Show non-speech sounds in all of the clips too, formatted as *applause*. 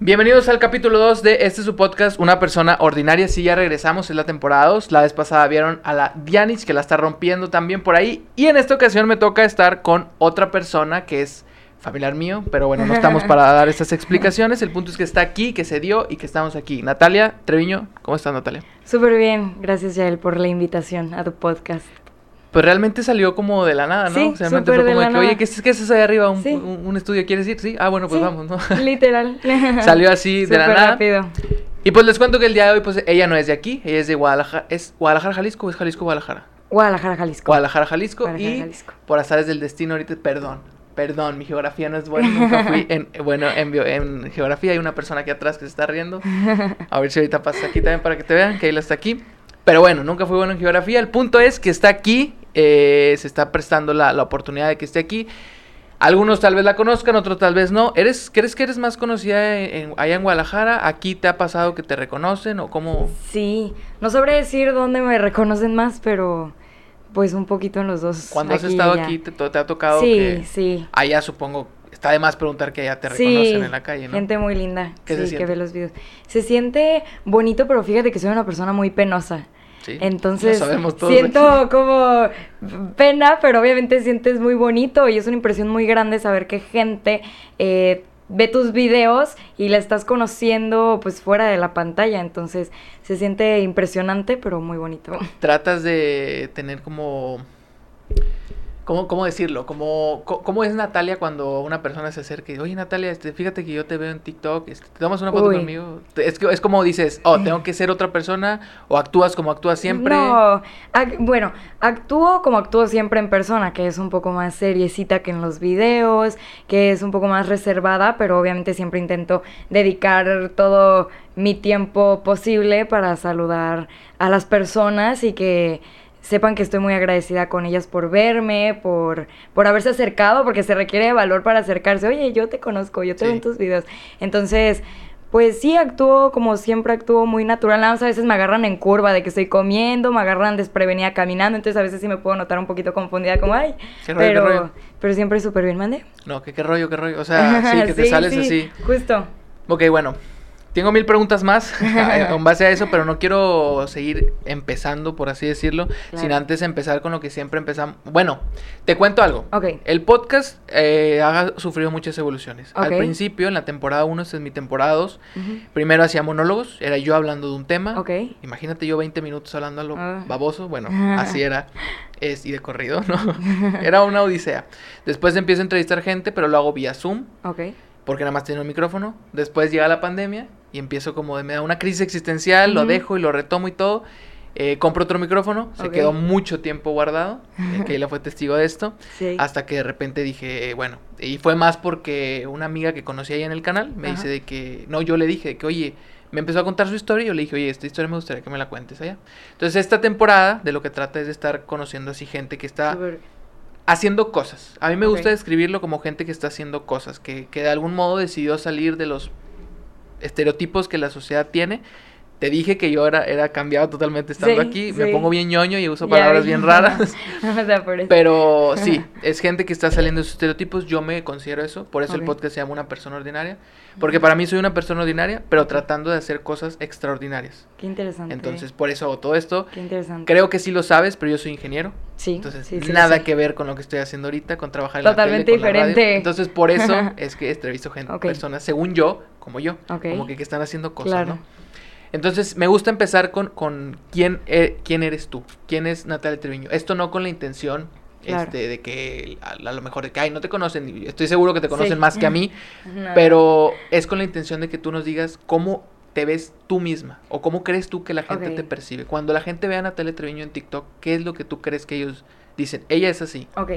Bienvenidos al capítulo 2 de este su podcast, Una persona ordinaria. Sí, ya regresamos, es la temporada 2. La vez pasada vieron a la Dianis que la está rompiendo también por ahí. Y en esta ocasión me toca estar con otra persona que es familiar mío, pero bueno, no estamos para *laughs* dar estas explicaciones. El punto es que está aquí, que se dio y que estamos aquí. Natalia Treviño, ¿cómo estás Natalia? Súper bien, gracias Yael por la invitación a tu podcast. Pues realmente salió como de la nada, ¿no? Sí, o sea, realmente fue como de que, oye. ¿qué es, qué es eso de arriba? ¿Un, Sí. un- un estudio quieres ir? Sí. Ah, bueno, pues Sí, vamos, ¿no? *laughs* Literal. *laughs* Salió así de la nada. rápido. Y pues les cuento que el día de hoy, pues ella no es de aquí, ella es de Guadalajara. ¿Es Guadalajara, Jalisco o es Jalisco, Guadalajara? Guadalajara, Jalisco. Guadalajara, Jalisco. Guadalajara, y Jalisco. por azares del destino, ahorita, perdón, perdón, mi geografía no es buena. Nunca fui en, *laughs* bueno, en, bio- en geografía. Hay una persona aquí atrás que se está riendo. A ver si ahorita pasa aquí también para que te vean que él está aquí. Pero bueno, nunca fui bueno en geografía. El punto es que está aquí, eh, se está prestando la, la oportunidad de que esté aquí. Algunos tal vez la conozcan, otros tal vez no. ¿Eres, ¿Crees que eres más conocida en- en- allá en Guadalajara? ¿Aquí te ha pasado que te reconocen o cómo? Sí, no sabré decir dónde me reconocen más, pero pues un poquito en los dos. Cuando has estado allá. aquí, te, te ha tocado Sí, que sí. allá supongo, está de más preguntar que allá te Sí, reconocen en la calle, ¿no? gente muy linda, ¿Qué se sí, que ve los videos. Se siente bonito, pero fíjate que soy una persona muy penosa. Sí, Entonces, siento *laughs* como pena, pero obviamente sientes muy bonito y es una impresión muy grande saber que gente eh, ve tus videos y la estás conociendo pues fuera de la pantalla. Entonces, se siente impresionante, pero muy bonito. Tratas de tener como... ¿Cómo, cómo decirlo? Como, co- ¿Cómo es Natalia cuando una persona se acerca y dice, oye Natalia, este, fíjate que yo te veo en TikTok, este, ¿te tomas una foto Uy. conmigo? Es, que, es como dices, oh, tengo que ser otra persona, o actúas como actúas siempre. No, ac- bueno, actúo como actúo siempre en persona, que es un poco más seriecita que en los videos, que es un poco más reservada, pero obviamente siempre intento dedicar todo mi tiempo posible para saludar a las personas y que sepan que estoy muy agradecida con ellas por verme, por, por haberse acercado, porque se requiere de valor para acercarse. Oye, yo te conozco, yo te veo Sí. en tus videos. Entonces, pues sí, actúo como siempre actúo muy natural. Nada más a veces me agarran en curva de que estoy comiendo, me agarran desprevenida caminando, entonces a veces sí me puedo notar un poquito confundida, como ay. ¿Qué rollo, qué pero, rollo? pero siempre súper bien, mande. No, que qué rollo, qué rollo. O sea, *laughs* sí, que te sales sí, así. Justo. Ok, bueno. Tengo mil preguntas más *laughs* en base a eso, pero no quiero seguir empezando, por así decirlo, Claro. sin antes empezar con lo que siempre empezamos. Bueno, te cuento algo. Ok. El podcast eh, ha sufrido muchas evoluciones. Al principio, en la temporada 1, esta es mi temporada 2, Ujú. primero hacía monólogos, era yo hablando de un tema. Ok. Imagínate yo 20 minutos hablando a lo Ah. baboso. Bueno, *laughs* así era. Es, y de corrido, ¿no? *laughs* Era una odisea. Después empiezo a entrevistar gente, pero lo hago vía Zoom Ok. Porque nada más tenía un micrófono. Después llega la pandemia y empiezo como de, me da una crisis existencial, lo dejo y lo retomo y todo. Eh, compro otro micrófono, se quedó mucho tiempo guardado, eh, Keila fue testigo de esto, *laughs* Sí. hasta que de repente dije, eh, bueno, y fue más porque una amiga que conocí ahí en el canal me Ajá. dice de que, no, yo le dije que, oye, me empezó a contar su historia y yo le dije, oye, esta historia me gustaría que me la cuentes allá. Entonces esta temporada de lo que trata es de estar conociendo así gente que está haciendo cosas. A mí me gusta describirlo como gente que está haciendo cosas, que, que de algún modo decidió salir de los estereotipos que la sociedad tiene. Te dije que yo era, era cambiado totalmente estando Sí, aquí. Me sí. pongo bien ñoño y uso palabras bien raras. *laughs* o sea, por eso. Pero sí, es gente que está saliendo de sus estereotipos. Yo me considero eso. Por eso el Ok. podcast se llama Una persona ordinaria. Porque para mí soy una persona ordinaria, pero tratando de hacer cosas extraordinarias. Qué interesante. Entonces, por eso hago todo esto. Qué interesante. Creo que sí lo sabes, pero yo soy ingeniero. Sí. Entonces, sí, nada que ver con lo que estoy haciendo ahorita, con trabajar en Totalmente la tele, con la radio. diferente. Entonces, por eso *laughs* es que entrevisto gente, Ok. personas, según yo, como yo, Ok. como que, que están haciendo cosas, Claro. ¿no? Entonces, me gusta empezar con, con quién, e- quién eres tú, quién es Natalia Treviño. Esto no con la intención Claro. este, de que a, a lo mejor de que, ay, no te conocen, estoy seguro que te conocen Sí. más que a mí, *laughs* No. pero es con la intención de que tú nos digas cómo te ves tú misma o cómo crees tú que la gente te percibe. Cuando la gente ve a Natalia Treviño en TikTok, ¿qué es lo que tú crees que ellos dicen? Ella es así. Ok.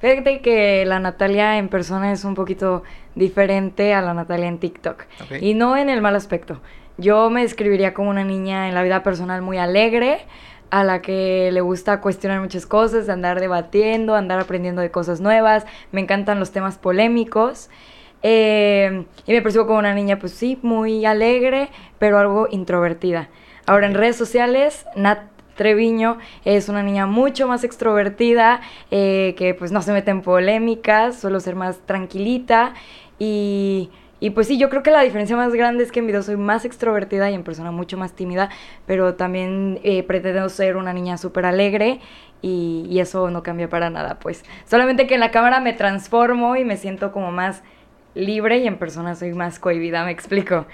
Fíjate que la Natalia en persona es un poquito diferente a la Natalia en TikTok. Ok. Y no en el mal aspecto. Yo me describiría como una niña en la vida personal muy alegre, a la que le gusta cuestionar muchas cosas, andar debatiendo, andar aprendiendo de cosas nuevas. Me encantan los temas polémicos. Eh, y me percibo como una niña, pues sí, muy alegre, pero algo introvertida. Ahora, en redes sociales, Nat Treviño es una niña mucho más extrovertida, eh, que pues no se mete en polémicas, suelo ser más tranquilita y, Y pues sí, yo creo que la diferencia más grande es que en video soy más extrovertida y en persona mucho más tímida, pero también eh, pretendo ser una niña súper alegre y, y eso no cambia para nada, pues. Solamente que en la cámara me transformo y me siento como más libre y en persona soy más cohibida, me explico.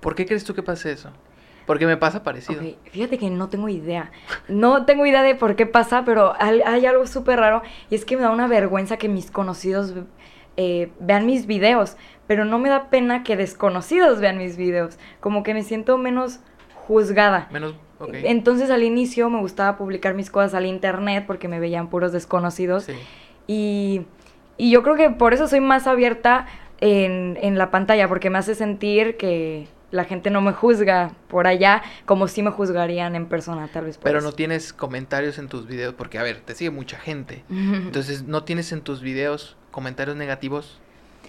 ¿Por qué crees tú que pase eso? Porque me pasa parecido. Ok, Fíjate que no tengo idea. No tengo idea de por qué pasa, pero hay, hay algo súper raro y es que me da una vergüenza que mis conocidos eh, vean mis videos, pero no me da pena que desconocidos vean mis videos. Como que me siento menos juzgada. Menos, ok. Entonces al inicio me gustaba publicar mis cosas al internet porque me veían puros desconocidos. Sí. Y, y yo creo que por eso soy más abierta en, en la pantalla, porque me hace sentir que la gente no me juzga por allá como si me juzgarían en persona, tal vez. por Pero eso. no tienes comentarios en tus videos, porque a ver, te sigue mucha gente. *laughs* Entonces, ¿no tienes en tus videos comentarios negativos?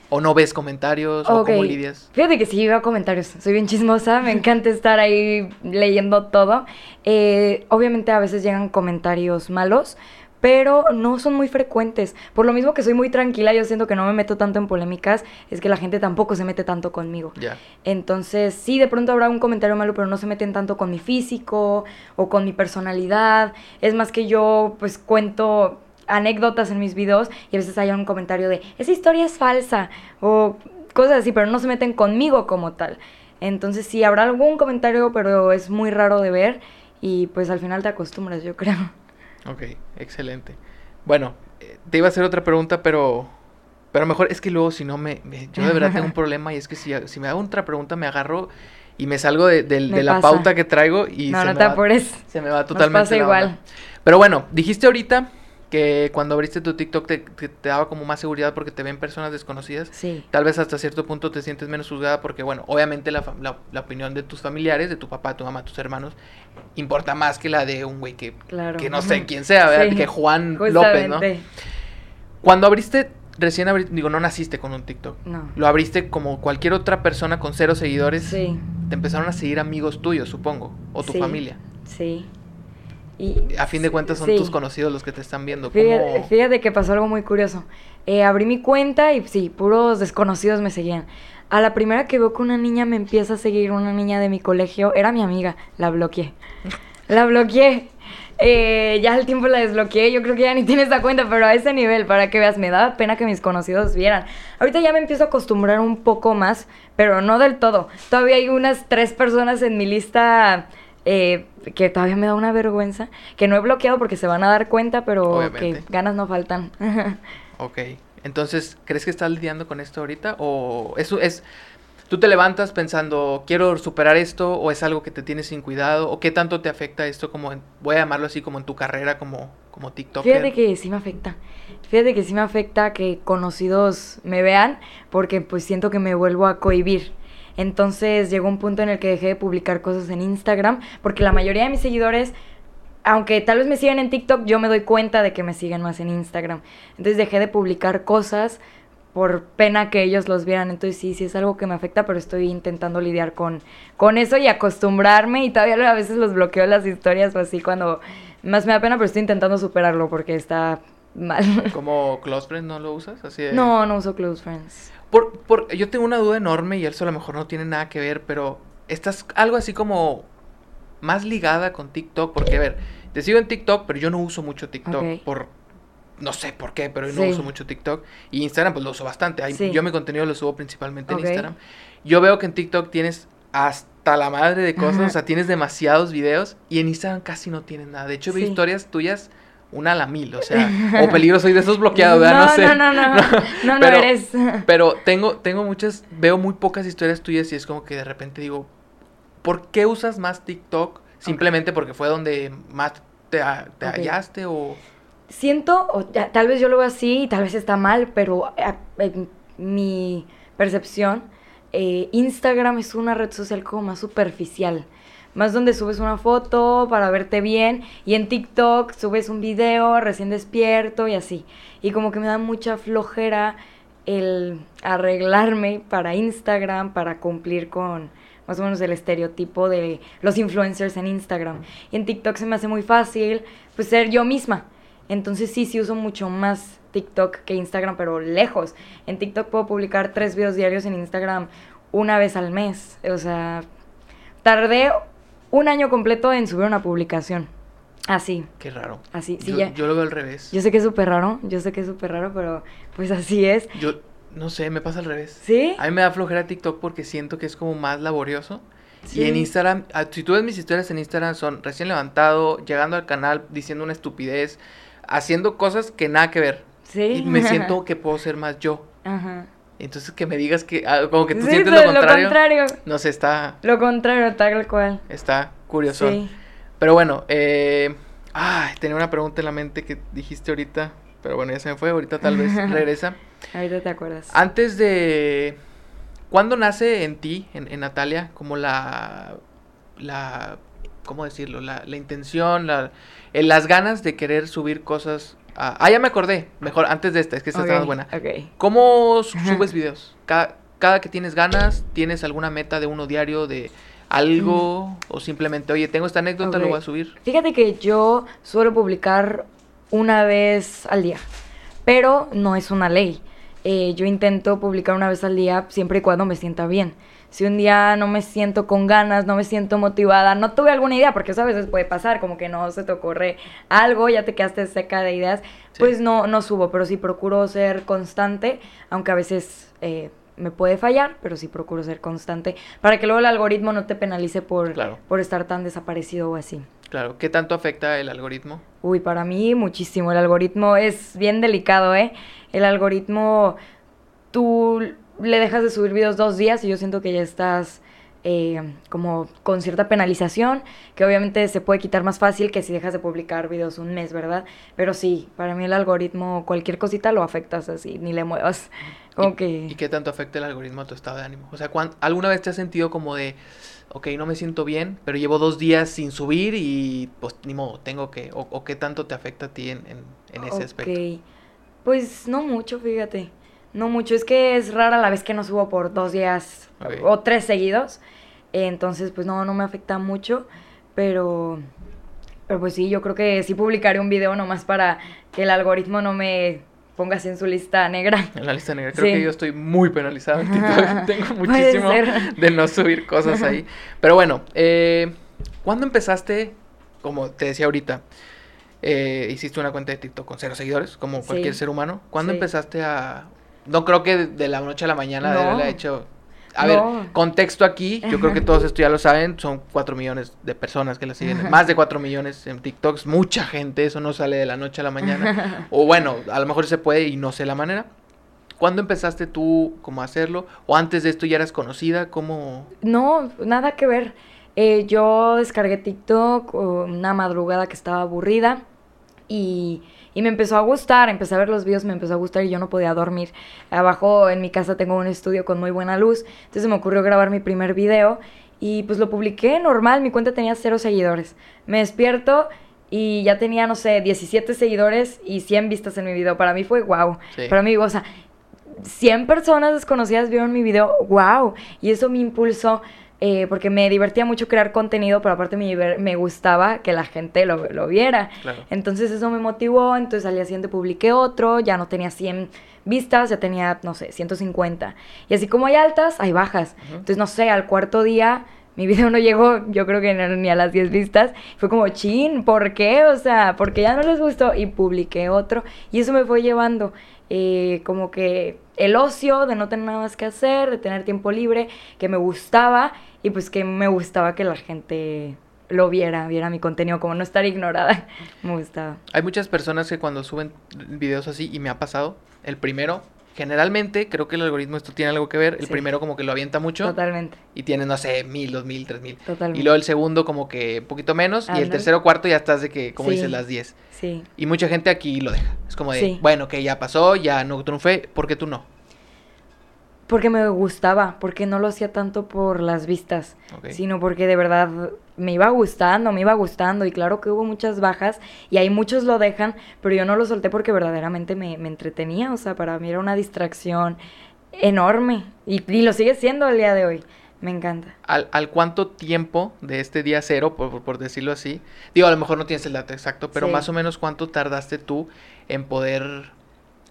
¿O no ves comentarios? ¿O cómo lidias? Fíjate que sí veo comentarios. Soy bien chismosa, me encanta estar ahí leyendo todo. Eh, obviamente a veces llegan comentarios malos, pero no son muy frecuentes. Por lo mismo que soy muy tranquila, yo siento que no me meto tanto en polémicas, es que la gente tampoco se mete tanto conmigo. Entonces, sí, de pronto habrá un comentario malo, pero no se meten tanto con mi físico o con mi personalidad. Es más que yo, pues, cuento anécdotas en mis videos y a veces hay un comentario de, esa historia es falsa o cosas así, pero no se meten conmigo como tal. Entonces, sí, habrá algún comentario, pero es muy raro de ver y pues al final te acostumbras, yo creo. Ok, excelente. Bueno, eh, te iba a hacer otra pregunta, pero... Pero mejor es que luego si no me... me- yo de verdad tengo un *laughs* problema y es que si, si me hago otra pregunta me agarro y me salgo de, del- Me de la pauta que traigo y no, se, no me te va, se me va Nos totalmente pasa la igual. onda. Pero bueno, dijiste ahorita que cuando abriste tu TikTok te, te- te daba como más seguridad porque te ven personas desconocidas. Sí. Tal vez hasta cierto punto te sientes menos juzgada porque, bueno, obviamente la, la- la opinión de tus familiares, de tu papá, tu mamá, tus hermanos, importa más que la de un güey que, Claro. que no sé quién sea, ¿verdad? Sí. Que Juan López, ¿no? Cuando abriste, recién abriste, digo, no naciste con un TikTok. No. Lo abriste como cualquier otra persona con cero seguidores. Sí. Te empezaron a seguir amigos tuyos, supongo, o tu Sí. familia. Sí. Y A fin de cuentas son sí. tus conocidos los que te están viendo. Fíjate, ¿Cómo- fíjate que pasó algo muy curioso. Eh, abrí mi cuenta y sí, puros desconocidos me seguían. A la primera que veo que una niña me empieza a seguir, una niña de mi colegio, era mi amiga, la bloqueé. La bloqueé. Eh, ya al tiempo la desbloqueé, yo creo que ya ni tiene esa cuenta, pero a ese nivel, para que veas, me daba pena que mis conocidos vieran. Ahorita ya me empiezo a acostumbrar un poco más, pero no del todo. Todavía hay unas tres personas en mi lista eh, que todavía me da una vergüenza, que no he bloqueado porque se van a dar cuenta, pero Obviamente. que ganas no faltan. *laughs* Ok. Entonces, ¿crees que estás lidiando con esto ahorita? ¿O eso es... ¿Tú te levantas pensando, quiero superar esto? ¿O es algo que te tienes sin cuidado? ¿O qué tanto te afecta esto como, en- voy a llamarlo así, como en tu carrera como, como TikToker? Fíjate que sí me afecta. Fíjate que sí me afecta que conocidos me vean porque pues siento que me vuelvo a cohibir. Entonces llegó un punto en el que dejé de publicar cosas en Instagram porque la mayoría de mis seguidores, aunque tal vez me sigan en TikTok, yo me doy cuenta de que me siguen más en Instagram. Entonces dejé de publicar cosas por pena que ellos los vieran. Entonces sí, sí es algo que me afecta, pero estoy intentando lidiar con, con eso y acostumbrarme y todavía a veces los bloqueo las historias o así cuando más me da pena, pero estoy intentando superarlo porque está mal. ¿Como Close Friends no lo usas? Así de- No, no uso close friends. Por, por, yo tengo una duda enorme y eso a lo mejor no tiene nada que ver, pero estás algo así como más ligada con TikTok, porque a ver, te sigo en TikTok, pero yo no uso mucho TikTok Ok. por no sé por qué, pero yo no uso mucho TikTok y Instagram pues lo uso bastante. Ahí- Sí. Yo mi contenido lo subo principalmente en Instagram. Yo veo que en TikTok tienes hasta la madre de cosas, Ajá. o sea, tienes demasiados videos y en Instagram casi no tienes nada. De hecho, veo Sí. historias tuyas una a la mil, o sea, o peligro soy de esos bloqueados, ¿verdad? No, No, sé. no, no, no, no, no pero- eres. Pero tengo, tengo muchas, veo muy pocas historias tuyas y es como que de repente digo, ¿por qué usas más TikTok? Simplemente porque fue donde más te, te hallaste o... Siento, o ya- tal vez yo lo veo así y tal vez está mal, pero en mi percepción, eh, Instagram es una red social como más superficial. Más donde subes una foto para verte bien y en TikTok subes un video recién despierto y así. Y como que me da mucha flojera el arreglarme para Instagram, para cumplir con más o menos el estereotipo de los influencers en Instagram. Y en TikTok se me hace muy fácil pues ser yo misma. Entonces sí, sí uso mucho más TikTok que Instagram, pero lejos. En TikTok puedo publicar tres videos diarios, en Instagram una vez al mes. O sea, tardé un año completo en subir una publicación. Así. Qué raro. Así, sí, yo, ya. yo lo veo al revés. Yo sé que es súper raro, yo sé que es súper raro, pero pues así es. Yo, no sé, me pasa al revés. ¿Sí? A mí me da flojera TikTok porque siento que es como más laborioso. Sí. Y en Instagram, ah, si tú ves mis historias en Instagram, son recién levantado, llegando al canal, diciendo una estupidez, haciendo cosas que nada que ver. Sí. Y me siento *laughs* que puedo ser más yo. Ajá. Entonces que me digas que, ah, como que tú Sí, sientes lo contrario. Lo contrario. No sé, está, Lo contrario, tal cual. está curioso. Sí. Pero bueno, eh, ay, tenía una pregunta en la mente que dijiste ahorita, pero bueno, ya se me fue, ahorita tal vez *laughs* regresa. Ahorita te acuerdas. Antes de... ¿Cuándo nace en ti, en, en Natalia, como la... la ¿Cómo decirlo? La, la intención, la, eh, las ganas de querer subir cosas... a- ah, ya me acordé. Mejor, antes de esta, es que esta está más buena. Ok. ¿Cómo su- subes videos? Cada, cada que tienes ganas, ¿tienes alguna meta de uno diario, de algo? ¿O simplemente, oye, tengo esta anécdota, lo Ok. voy a subir? Fíjate que yo suelo publicar una vez al día, pero no es una ley. Eh, yo intento publicar una vez al día siempre y cuando me sienta bien. Si un día no me siento con ganas, no me siento motivada, no tuve alguna idea, porque eso a veces puede pasar, como que no se te ocurre algo, ya te quedaste seca de ideas, Sí. pues no, no subo, pero sí procuro ser constante, aunque a veces eh, me puede fallar, pero sí procuro ser constante, para que luego el algoritmo no te penalice por, Claro. por estar tan desaparecido o así. Claro. ¿Qué tanto afecta el algoritmo? Uy, para mí muchísimo. El algoritmo es bien delicado, ¿eh? El algoritmo, tú le dejas de subir videos dos días y yo siento que ya estás eh, como con cierta penalización, que obviamente se puede quitar más fácil que si dejas de publicar videos un mes, ¿verdad? Pero sí, para mí el algoritmo, cualquier cosita lo afectas así, ni le muevas. Como ¿Y, que... ¿Y qué tanto afecta el algoritmo a tu estado de ánimo? O sea, ¿cuán- ¿alguna vez te has sentido como de, ok, no me siento bien, pero llevo dos días sin subir y pues ni modo, tengo que, o, o qué tanto te afecta a ti en, en, en ese aspecto? Ok. Pues no mucho, fíjate. No mucho. Es que es rara la vez que no subo por dos días o tres seguidos. Entonces, pues no, no me afecta mucho. Pero, pero pues sí, yo creo que sí publicaré un video nomás para que el algoritmo no me ponga así en su lista negra. En la lista negra, creo Sí. que yo estoy muy penalizado en TikTok. *laughs* *laughs* Tengo muchísimo de no subir cosas ahí. Pero bueno, eh, ¿cuándo empezaste? Como te decía ahorita, eh, hiciste una cuenta de TikTok con cero seguidores, como Sí. cualquier ser humano. ¿Cuándo Sí. empezaste a.? No creo que de- de la noche a la mañana de No. haberle hecho. A No. ver, contexto aquí, yo creo que todos esto ya lo saben, son 4 millones de personas que la siguen, más de 4 millones en TikToks, mucha gente, eso no sale de la noche a la mañana, o bueno, a lo mejor se puede y no sé la manera. ¿Cuándo empezaste tú como a hacerlo? ¿O antes de esto ya eras conocida? ¿Cómo? No, nada que ver. Eh, yo descargué TikTok una madrugada que estaba aburrida y, y me empezó a gustar, empecé a ver los videos, me empezó a gustar y yo no podía dormir. Abajo en mi casa tengo un estudio con muy buena luz, entonces me ocurrió grabar mi primer video y pues lo publiqué normal, mi cuenta tenía cero seguidores. Me despierto y ya tenía, no sé, 17 seguidores y 100 vistas en mi video. Para mí fue wow. Sí. Para mí, o sea, 100 personas desconocidas vieron mi video, wow. Y eso me impulsó, eh, porque me divertía mucho crear contenido, pero aparte me, me gustaba que la gente lo, lo viera. Claro. Entonces eso me motivó, entonces al día siguiente publiqué otro, ya no tenía 100 vistas, ya tenía, no sé, 150. Y así como hay altas, hay bajas. Ujú. Entonces, no sé, al cuarto día mi *laughs* video no llegó, yo creo que no- ni a las 10 vistas. Fue como, chin, ¿por qué? O sea, porque ya no les gustó y publiqué otro. Y eso me fue llevando eh, como que el ocio de no tener nada más que hacer, de tener tiempo libre, que me gustaba y pues que me gustaba que la gente lo viera, viera mi contenido, como no estar ignorada. *laughs* me gustaba. Hay muchas personas que cuando suben videos así, y me ha pasado, el primero, generalmente, creo que el algoritmo esto tiene algo que ver, el Sí. primero como que lo avienta mucho Totalmente, y tiene, no sé, mil, dos mil, tres mil. totalmente. Y luego el segundo como que un poquito menos y el Ándale. tercero, cuarto ya estás de que, como Sí. dices, las 10. Sí. Y mucha gente aquí lo deja. Es como de, Sí. bueno, que ya pasó, ya no triunfé, ¿por qué tú no? Porque me gustaba, porque no lo hacía tanto por las vistas, sino porque de verdad me iba gustando, me iba gustando. Y claro que hubo muchas bajas y ahí muchos lo dejan, pero yo no lo solté porque verdaderamente me, me entretenía. O sea, para mí era una distracción enorme y, y lo sigue siendo el día de hoy. Me encanta. ¿Al, al cuánto tiempo de este día cero, por, por- por decirlo así? Digo, a lo mejor no tienes el dato exacto, pero Sí. más o menos cuánto tardaste tú en poder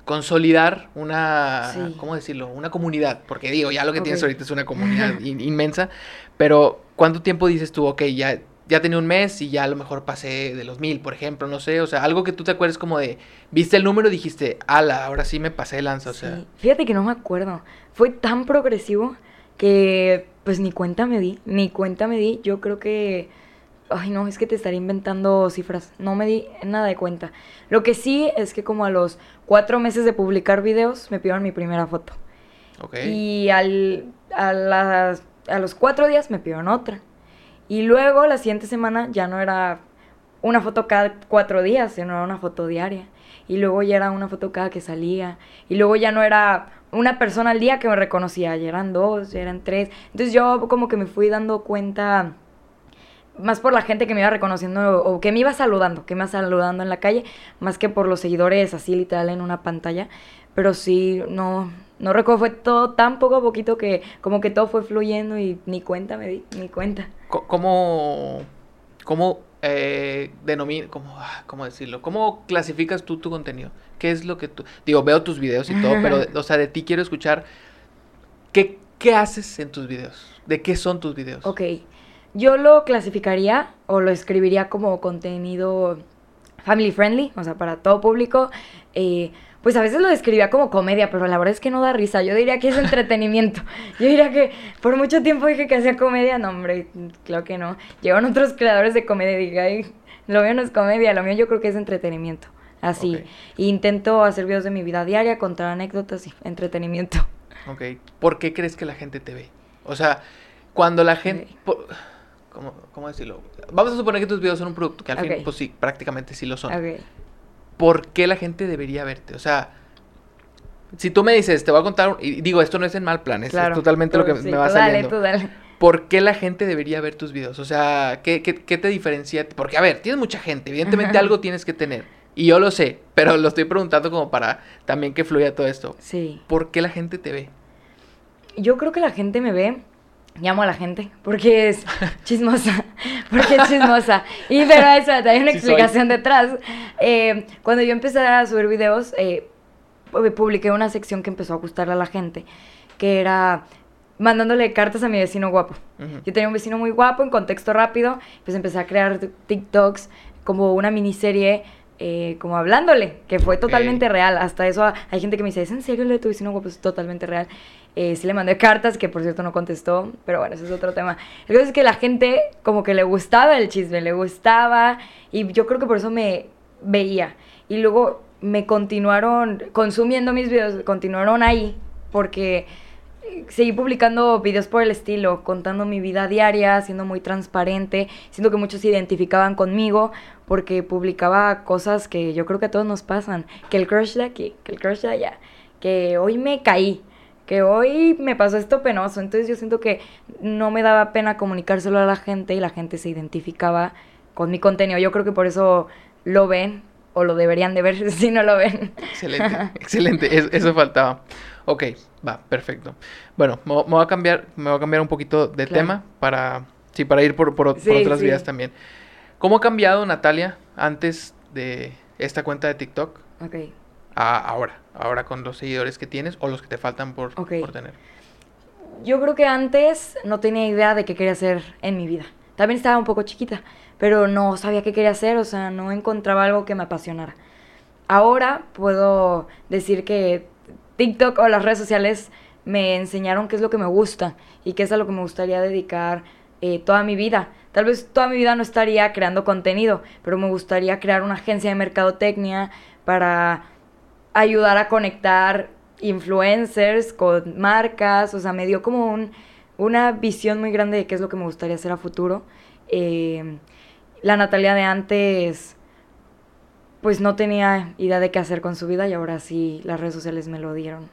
consolidar una, Sí. ¿cómo decirlo? Una comunidad. Porque digo, ya lo que tienes Ok. ahorita es una *laughs* comunidad in- inmensa, pero ¿cuánto tiempo dices tú, ok, ya, ya tenía un mes y ya a lo mejor pasé de los mil, por ejemplo, no sé, o sea, algo que tú te acuerdes como de, viste el número y dijiste, ala, ahora sí me pasé de lanza, o sea. Fíjate que no me acuerdo. Fue tan progresivo que pues ni cuenta me di, ni cuenta me di. Yo creo que... Ay, no, es que te estaría inventando cifras. No me di nada de cuenta. Lo que sí es que como a los cuatro meses de publicar videos me pidieron mi primera foto. ok. Y al, a, las- a los cuatro días me pidieron otra. Y luego la siguiente semana ya no era una foto cada cuatro días, sino era una foto diaria. Y luego ya era una foto cada que salía. Y luego ya no era una persona al día que me reconocía, ya eran dos, ya eran tres. Entonces yo como que me fui dando cuenta más por la gente que me iba reconociendo o que me iba saludando, que me iba saludando en la calle, más que por los seguidores así literal en una pantalla. Pero sí, no, no recuerdo, fue todo tan poco a poquito que como que todo fue fluyendo y ni cuenta me di, ni cuenta. ¿Cómo, cómo eh, denomina, cómo, ah, cómo decirlo? ¿Cómo clasificas tú tu contenido? ¿Qué es lo que tú... Digo, veo tus videos y todo, pero, *laughs* o sea, de ti quiero escuchar, ¿qué, qué haces en tus videos? ¿De qué son tus videos? Ok, yo lo clasificaría o lo escribiría como contenido family friendly, o sea, para todo público. Eh, pues a veces lo describía como comedia, pero la verdad es que no da risa. Yo diría que es entretenimiento. *laughs* Yo diría que por mucho tiempo dije que hacía comedia. No, hombre, claro que no. Llevan otros creadores de comedia y dije, ay, lo mío no es comedia, lo mío yo creo que es entretenimiento. Así. Ok. E intento hacer videos de mi vida diaria, contar anécdotas y entretenimiento. Ok. ¿Por qué crees que la gente te ve? O sea, cuando la gente... Por- ¿cómo, cómo decirlo? Vamos a suponer que tus videos son un producto, que al fin, Ok. pues sí, prácticamente sí lo son. Ok. ¿por qué la gente debería verte? O sea, si tú me dices, te voy a contar, un- y digo, esto no es en mal plan, es, totalmente lo que sí, me va tú dale, saliendo. tú dale. ¿Por qué la gente debería ver tus videos? O sea, ¿qué, qué, qué te diferencia? Porque, a ver, tienes mucha gente, evidentemente *laughs* algo tienes que tener. Y yo lo sé, pero lo estoy preguntando como para también que fluya todo esto. Sí. ¿Por qué la gente te ve? Yo creo que la gente me ve, llamo a la gente, porque es *laughs* chismosa, *laughs* porque es chismosa. Y pero eso, hay una Sí soy. explicación detrás. Eh, cuando yo empecé a subir videos, eh, pu- publiqué una sección que empezó a gustarle a la gente, que era mandándole cartas a mi vecino guapo. Ujú. Yo tenía un vecino muy guapo, en contexto rápido, pues empecé a crear TikToks como una miniserie, eh, como hablándole, que fue totalmente real. Hasta eso hay gente que me dice, ¿es en serio lo de tu vecino guapo? Es totalmente real. Eh, sí le mandé cartas, que por cierto no contestó, pero bueno, ese es otro tema. El caso es que la gente como que le gustaba el chisme, le gustaba, y yo creo que por eso me veía. Y luego me continuaron consumiendo mis videos, continuaron ahí, porque seguí publicando videos por el estilo, contando mi vida diaria, siendo muy transparente. Siento que muchos se identificaban conmigo porque publicaba cosas que yo creo que a todos nos pasan. Que el crush de aquí, que el crush de allá, que hoy me caí, que hoy me pasó esto penoso. Entonces yo siento que no me daba pena comunicárselo a la gente y la gente se identificaba con mi contenido. Yo creo que por eso lo ven o lo deberían de ver *laughs* si no lo ven. Excelente, *laughs* excelente, es- eso faltaba. Ok, va, perfecto. Bueno, me, me voy a cambiar, me voy a cambiar un poquito de Claro. tema para, sí, para ir por, por, otras sí. vías también. ¿Cómo ha cambiado Natalia antes de esta cuenta de TikTok Ok. A ahora? Ahora con los seguidores que tienes o los que te faltan por, Ok. por tener. Yo creo que antes no tenía idea de qué quería hacer en mi vida. También estaba un poco chiquita, pero no sabía qué quería hacer, o sea, no encontraba algo que me apasionara. Ahora puedo decir que TikTok o las redes sociales me enseñaron qué es lo que me gusta y qué es a lo que me gustaría dedicar eh, toda mi vida. Tal vez toda mi vida no estaría creando contenido, pero me gustaría crear una agencia de mercadotecnia para ayudar a conectar influencers con marcas, o sea, me dio como un, una visión muy grande de qué es lo que me gustaría hacer a futuro. Eh, la Natalia de antes, pues no tenía idea de qué hacer con su vida y ahora sí las redes sociales me lo dieron.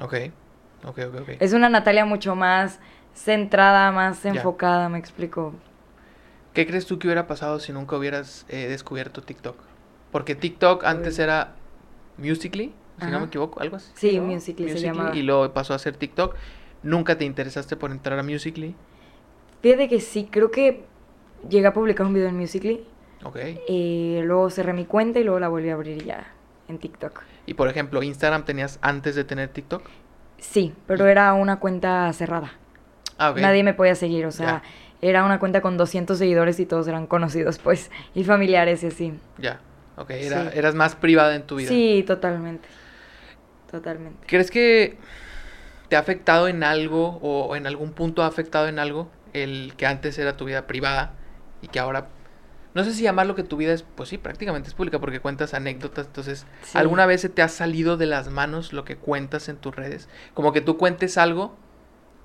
Ok, ok, ok, ok. Es una Natalia mucho más centrada, más enfocada, me explico. ¿Qué crees tú que hubiera pasado si nunca hubieras eh, descubierto TikTok? Porque TikTok antes Uy. era Musically, si no me equivoco, algo así. Sí, ¿no? Musical.ly se llamaba. Y luego pasó a ser TikTok. ¿Nunca te interesaste por entrar a Musical.ly? Fíjate que sí, creo que llegué a publicar un video en Musical.ly. Ok. Y luego cerré mi cuenta y luego la volví a abrir ya en TikTok. Y por ejemplo, Instagram tenías antes de tener TikTok. Sí, pero era una cuenta cerrada. Ah, ok. Nadie me podía seguir, o sea, era una cuenta con 200 seguidores y todos eran conocidos, pues, y familiares y así. Ya. Ok, era, Sí. eras más privada en tu vida. Sí, totalmente. Totalmente. ¿Crees que te ha afectado en algo o en algún punto ha afectado en algo el que antes era tu vida privada y que ahora no sé si llamarlo que tu vida es pues sí prácticamente es pública porque cuentas anécdotas entonces Sí. alguna vez se te ha salido de las manos lo que cuentas en tus redes como que tú cuentes algo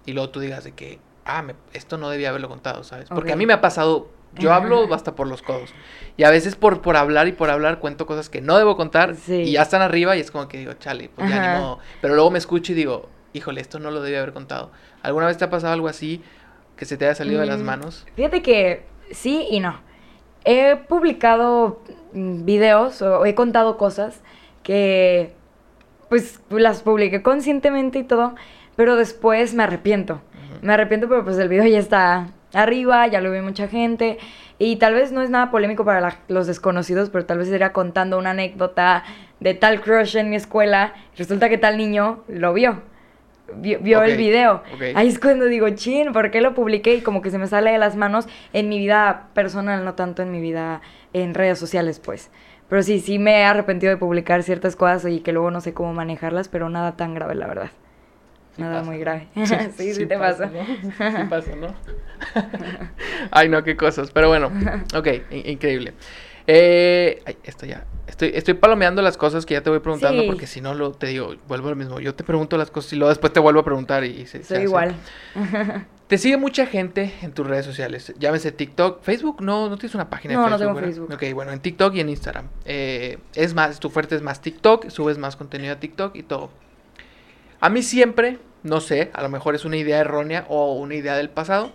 y luego tú digas de que ah me- esto no debía haberlo contado sabes porque a mí me ha pasado yo hablo hasta por los codos y a veces por por hablar y por hablar cuento cosas que no debo contar Sí. y ya están arriba y es como que digo chale pues ya ni Ajá. modo pero luego me escucho y digo, híjole, esto no lo debía haber contado. ¿Alguna vez te ha pasado algo así que se te haya salido de las Mm, manos? Fíjate que sí y no. He publicado mm, videos o he contado cosas que pues las publiqué conscientemente y todo, pero después me arrepiento. Me arrepiento, pero pues el video ya está arriba, ya lo ve mucha gente. Y tal vez no es nada polémico para la- los desconocidos, pero tal vez sería contando una anécdota de tal crush en mi escuela. Resulta que tal niño lo vio. Vio, vio Ok, el video. ok. Ahí es cuando digo, chin, ¿por qué lo publiqué? Y como que se me sale de las manos en mi vida personal, no tanto en mi vida en redes sociales, pues. Pero sí, sí me he arrepentido de publicar ciertas cosas y que luego no sé cómo manejarlas, pero nada tan grave, la verdad. Nada pasa, muy ¿no? grave. *laughs* sí, sí, te pasa. ¿no? Sí pasa, ¿no? *laughs* Ay, no, qué cosas. Pero bueno, *laughs* ok, in- increíble. Eh, ay, esto ya. Estoy, estoy palomeando las cosas que ya te voy preguntando Sí. porque si no, lo, te digo, vuelvo a lo mismo. Yo te pregunto las cosas y luego después te vuelvo a preguntar y, y se, se Soy hace. igual. Te sigue mucha gente en tus redes sociales. Llámese TikTok. Facebook, no, no tienes una página No, de no Facebook. tengo ¿verdad? Facebook. Ok, bueno, en TikTok y en Instagram. Eh, es más, tu fuerte es más TikTok, subes más contenido a TikTok y todo. A mí siempre, no sé, a lo mejor es una idea errónea o una idea del pasado,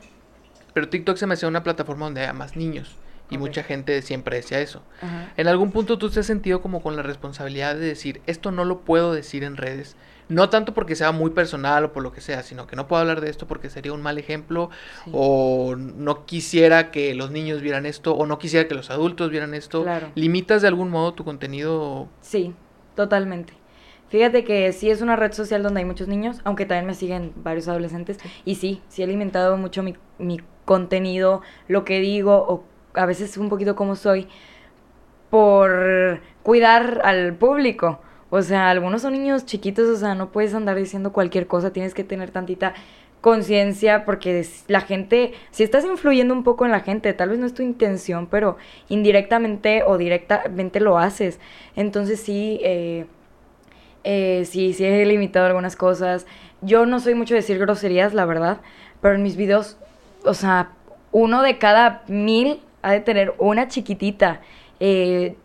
pero TikTok se me hacía una plataforma donde haya más niños. Y mucha gente siempre decía eso. Ajá. En algún punto tú te has sentido como con la responsabilidad de decir, esto no lo puedo decir en redes. No tanto porque sea muy personal o por lo que sea, sino que no puedo hablar de esto porque sería un mal ejemplo Sí. o no quisiera que los niños vieran esto o no quisiera que los adultos vieran esto. Claro. ¿Limitas de algún modo tu contenido? Sí, totalmente. Fíjate que sí es una red social donde hay muchos niños, aunque también me siguen varios adolescentes. Y sí, sí he alimentado mucho mi, mi contenido, lo que digo, o a veces un poquito como soy, por cuidar al público. O sea, algunos son niños chiquitos, o sea, no puedes andar diciendo cualquier cosa, tienes que tener tantita conciencia porque la gente, si estás influyendo un poco en la gente, tal vez no es tu intención, pero indirectamente o directamente lo haces. Entonces sí, eh, eh, sí, sí he limitado algunas cosas. Yo no soy mucho de decir groserías, la verdad, pero en mis videos, o sea, uno de cada mil ha de tener una chiquitita. Eh,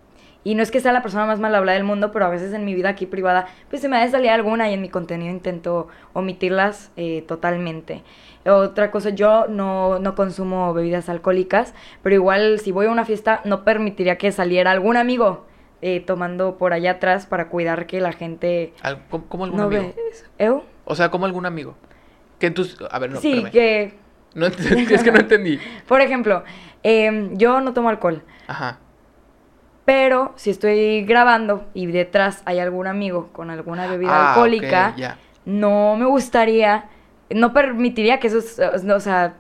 y no es que sea la persona más mal hablada del mundo, pero a veces en mi vida aquí privada, pues se me ha de salir alguna y en mi contenido intento omitirlas eh, totalmente. Otra cosa, yo no, no consumo bebidas alcohólicas, pero igual si voy a una fiesta no permitiría que saliera algún amigo eh, tomando por allá atrás para cuidar que la gente ¿Cómo, cómo algún no amigo? ¿Eu? O sea, como algún amigo. Que en tus... A ver, no, sí, espérame. que, No *laughs* es que no entendí. por ejemplo, em, yo no tomo alcohol, Ajá. pero si estoy grabando y detrás hay algún amigo con alguna bebida Ah, alcohólica, no me gustaría, no permitiría que eso, o sea,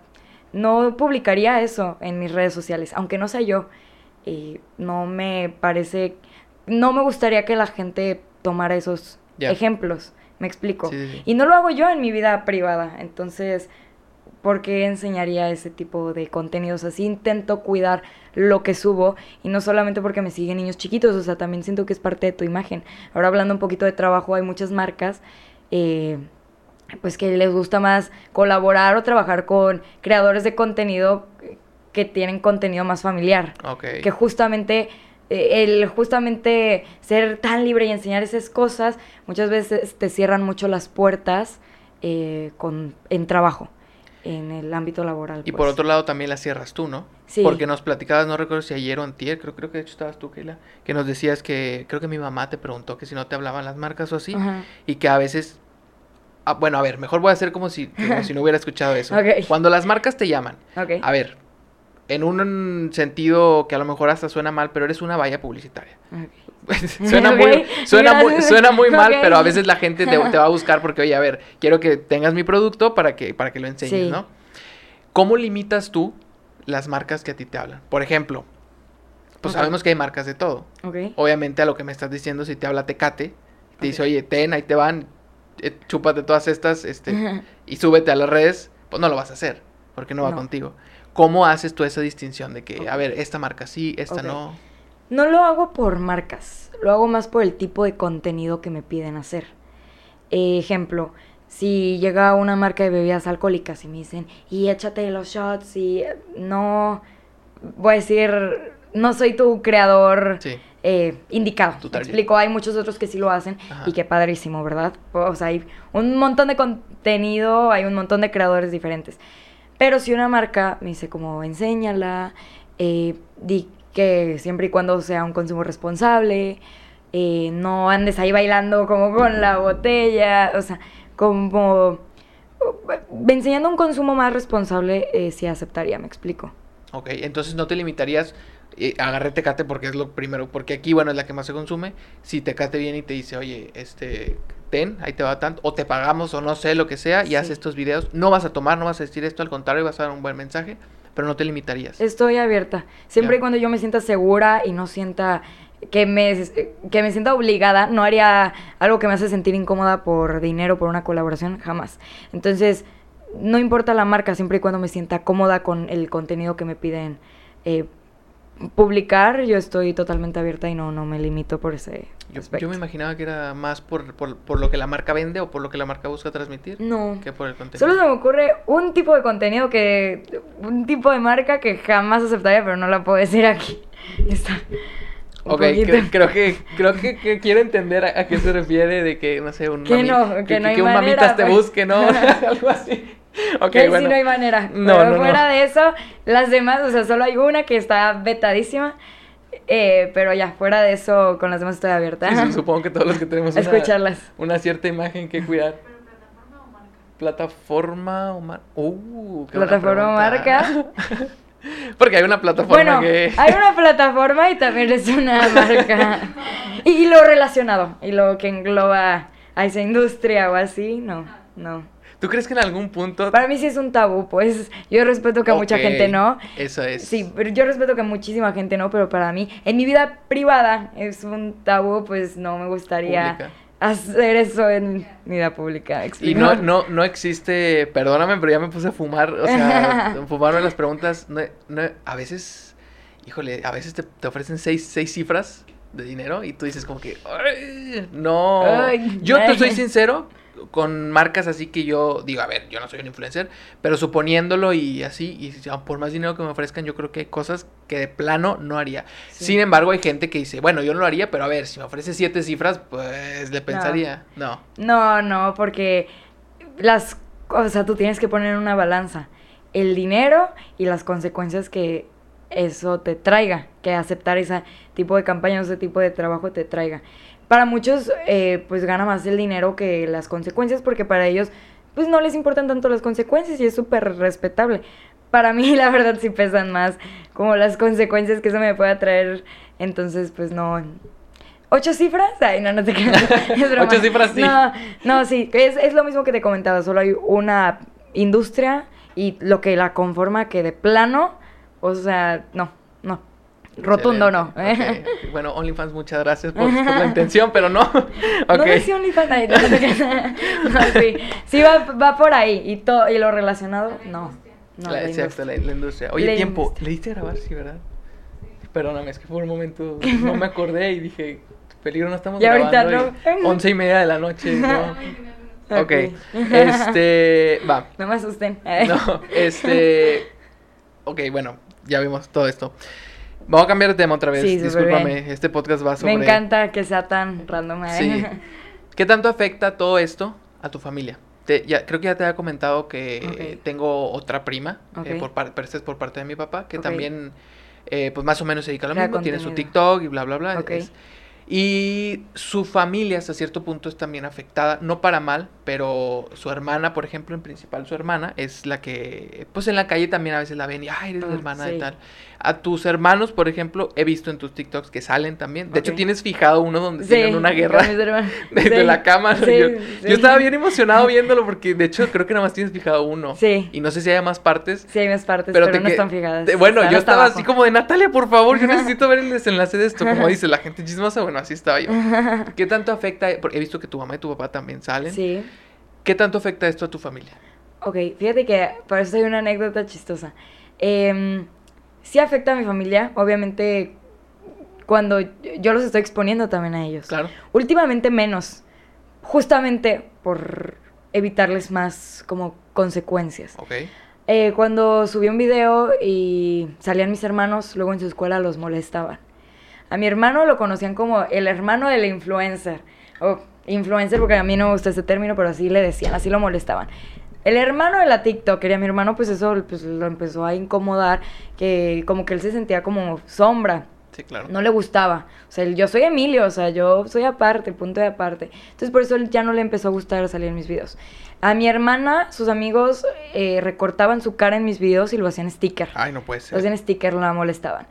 no publicaría eso en mis redes sociales, aunque no sea yo. Y no me parece, no me gustaría que la gente tomara esos ejemplos, me explico. Sí, sí, sí. Y no lo hago yo en mi vida privada, entonces, ¿por qué enseñaría ese tipo de contenidos así? Intento cuidar lo que subo y no solamente porque me siguen niños chiquitos, o sea, también siento que es parte de tu imagen. Ahora hablando un poquito de trabajo, hay muchas marcas. eh, pues que les gusta más colaborar o trabajar con creadores de contenido que tienen contenido más familiar que justamente eh, el justamente ser tan libre y enseñar esas cosas muchas veces te cierran mucho las puertas eh, con en trabajo en el ámbito laboral Y pues. por otro lado también las cierras tú, ¿no? Sí. Porque nos platicabas, no recuerdo si ayer o antier, creo, creo que de hecho estabas tú, Keila, que nos decías que, creo que mi mamá te preguntó que si no te hablaban las marcas o así, Ajá. y que a veces ah, bueno, a ver, mejor voy a hacer como si, como si no hubiera escuchado eso. *laughs* Cuando las marcas te llaman, a ver, en un sentido que a lo mejor hasta suena mal, pero eres una valla publicitaria. Suena muy, suena muy, suena muy mal, pero a veces la gente te, te va a buscar porque, oye, a ver, quiero que tengas mi producto para que, para que lo enseñes, Sí. ¿no? ¿Cómo limitas tú las marcas que a ti te hablan? Por ejemplo, pues sabemos que hay marcas de todo. Obviamente a lo que me estás diciendo, si te habla Tecate, te dice, oye, ten, ahí te van, eh, chúpate todas estas, este, *laughs* y súbete a las redes, pues no lo vas a hacer, porque no va No. contigo. ¿Cómo haces tú esa distinción de que, a ver, esta marca sí, esta no? No lo hago por marcas, lo hago más por el tipo de contenido que me piden hacer. Eh, ejemplo, si llega una marca de bebidas alcohólicas y me dicen, y échate los shots y eh, no, voy a decir, no soy tu creador Sí, eh, indicado. Explico, hay muchos otros que sí lo hacen Ajá. y qué padrísimo, ¿verdad? O sea, hay un montón de contenido, hay un montón de creadores diferentes. Pero si una marca me dice como enséñala, eh, di que siempre y cuando sea un consumo responsable, eh, no andes ahí bailando como con la botella, o sea, como eh, enseñando un consumo más responsable, eh, sí aceptaría, me explico. ok, entonces no te limitarías, eh, agarré Tecate porque es lo primero, porque aquí, bueno, es la que más se consume, si Tecate viene y te dice, oye, este, ten, ahí te va tanto, o te pagamos, o no sé, lo que sea, y Sí. haces estos videos, no vas a tomar, no vas a decir esto, al contrario, vas a dar un buen mensaje, pero no te limitarías. Estoy abierta. Siempre y cuando yo me sienta segura y no sienta que me, que me sienta obligada, no haría algo que me hace sentir incómoda por dinero, por una colaboración, jamás. Entonces, no importa la marca, siempre y cuando me sienta cómoda con el contenido que me piden eh, publicar, yo estoy totalmente abierta y no, no me limito por ese Yo, aspecto. yo me imaginaba que era más por, por, por lo que la marca vende o por lo que la marca busca transmitir No. que por el contenido. Solo se me ocurre un tipo de contenido que. Un tipo de marca que jamás aceptaría, pero no la puedo decir aquí. *laughs* Está. un Ok, creo que creo que, que quiero entender a, a qué se refiere de que, no sé, un, Que no, que no hay un manera, mamitas te busque, ¿no? *laughs* Algo así. *laughs* Ok, que ahí bueno. sí no hay manera. No, pero no, no. fuera de eso, las demás, o sea, solo hay una que está vetadísima. eh, pero ya, fuera de eso, con las demás estoy abierta. Su- *laughs* supongo que todos los que tenemos una, escucharlas. una cierta imagen que cuidar. ¿Plataforma o marca? Uh, qué buena ¿Plataforma o pregunta. *laughs* Porque hay una plataforma Bueno, que... hay una plataforma y también es una marca. Y, y lo relacionado, y lo que engloba a esa industria o así, no, no. ¿Tú crees que en algún punto... Para mí sí es un tabú, pues yo respeto que mucha gente no. Eso es. Sí, pero yo respeto que muchísima gente no, pero para mí, en mi vida privada es un tabú, pues no me gustaría Pública. hacer eso en mi vida pública. Y no, no, no existe, perdóname, pero ya me puse a fumar, o sea, *laughs* fumarme las preguntas, no, no, a veces, híjole, a veces te, te ofrecen seis, seis cifras de dinero y tú dices como que, "Ay, no, Ay, yo te soy sincero, con marcas así que yo digo, a ver, yo no soy un influencer, pero suponiéndolo y así, y si- por más dinero que me ofrezcan, yo creo que hay cosas que de plano no haría. Sí. Sin embargo, hay gente que dice, bueno, yo no lo haría, pero a ver, si me ofrece siete cifras, pues le pensaría, no. No, no, porque las cosas, tú tienes que poner en una balanza el dinero y las consecuencias que eso te traiga, que aceptar ese tipo de campaña, ese tipo de trabajo te traiga. Para muchos, eh, pues gana más el dinero que las consecuencias, porque para ellos, pues no les importan tanto las consecuencias y es súper respetable. Para mí, *laughs* la verdad, sí pesan más como las consecuencias que eso me pueda traer. Entonces, pues no, ¿Ocho cifras? Ay, no, no te *laughs* broma. Ocho cifras, sí. No, no, sí. Es, es lo mismo que te comentaba. Solo hay una industria y lo que la conforma que de plano, o sea, no, no. Rotundo no. Ok. Bueno, OnlyFans, muchas gracias por, por la intención, pero no. *laughs* No Ok. decía OnlyFans. Ay, no, no. No, sí. Sí va, va por ahí. Y, todo, y lo relacionado, no. No, La- la exacto, industria. la, la industria. Oye, La tiempo, industria. ¿le diste a grabar? Sí, ¿verdad? Perdóname, es que por un momento *laughs* no me acordé y dije, peligro, no estamos Y ahorita grabando y no. Once y media de la noche, no. *laughs* ok, Ok. este, va. No me asusten. No, este, ok, bueno, ya vimos todo esto. Vamos a cambiar de tema otra vez, Sí, discúlpame, bien. este podcast va sobre... Me encanta que sea tan random. ¿eh? Sí. *laughs* ¿Qué tanto afecta todo esto a tu familia? Te- ya, creo que ya te había comentado que eh, tengo otra prima, eh, Ok. por par- pero esta es por parte de mi papá, que también, eh, pues más o menos se dedica a lo Crea mismo, tiene su. TikTok y bla, bla, bla. Ok. es- Y su familia hasta cierto punto es también afectada, no para mal, pero su hermana, por ejemplo, en principal su hermana, es la que, pues en la calle también a veces la ven y, ay, eres la Ah, hermana sí. y tal. A tus hermanos, por ejemplo, he visto en tus TikToks que salen también. De hecho, tienes fijado uno donde Sí, tienen una guerra desde *laughs* Sí, la cama. sí, yo, yo estaba bien emocionado viéndolo porque, de hecho, creo que nada más tienes fijado uno. Sí. Y no sé si haya más partes. Sí, hay más partes, Pero pero, no que- están fijadas. te- bueno, Están yo estaba abajo. así como de Natalia, por favor, yo *laughs* necesito ver el desenlace de esto. Como dice la gente chismosa, bueno, así estaba yo. *laughs* ¿Qué tanto afecta? Porque he visto que tu mamá y tu papá también salen. Sí. ¿Qué tanto afecta esto a tu familia? Ok, fíjate que por eso hay una anécdota chistosa. Em, sí afecta a mi familia, obviamente cuando yo los estoy exponiendo también a ellos. Claro. Últimamente menos, justamente por evitarles más como consecuencias. Ok. Eh, cuando subí un video y salían mis hermanos, luego en su escuela los molestaban. A mi hermano lo conocían como el hermano del influencer. O influencer, porque a mí no me gusta ese término, pero así le decían, así lo molestaban. El hermano de la TikToker, y a mi hermano, pues eso pues, lo empezó a incomodar, que como que él se sentía como sombra. Sí, claro. No le gustaba. O sea, yo soy Emilio, o sea, yo soy aparte, punto de aparte. Entonces, por eso ya no le empezó a gustar salir en mis videos. A mi hermana, sus amigos eh, recortaban su cara en mis videos y lo hacían sticker. Ay, no puede Lo ser. hacían sticker, la molestaban.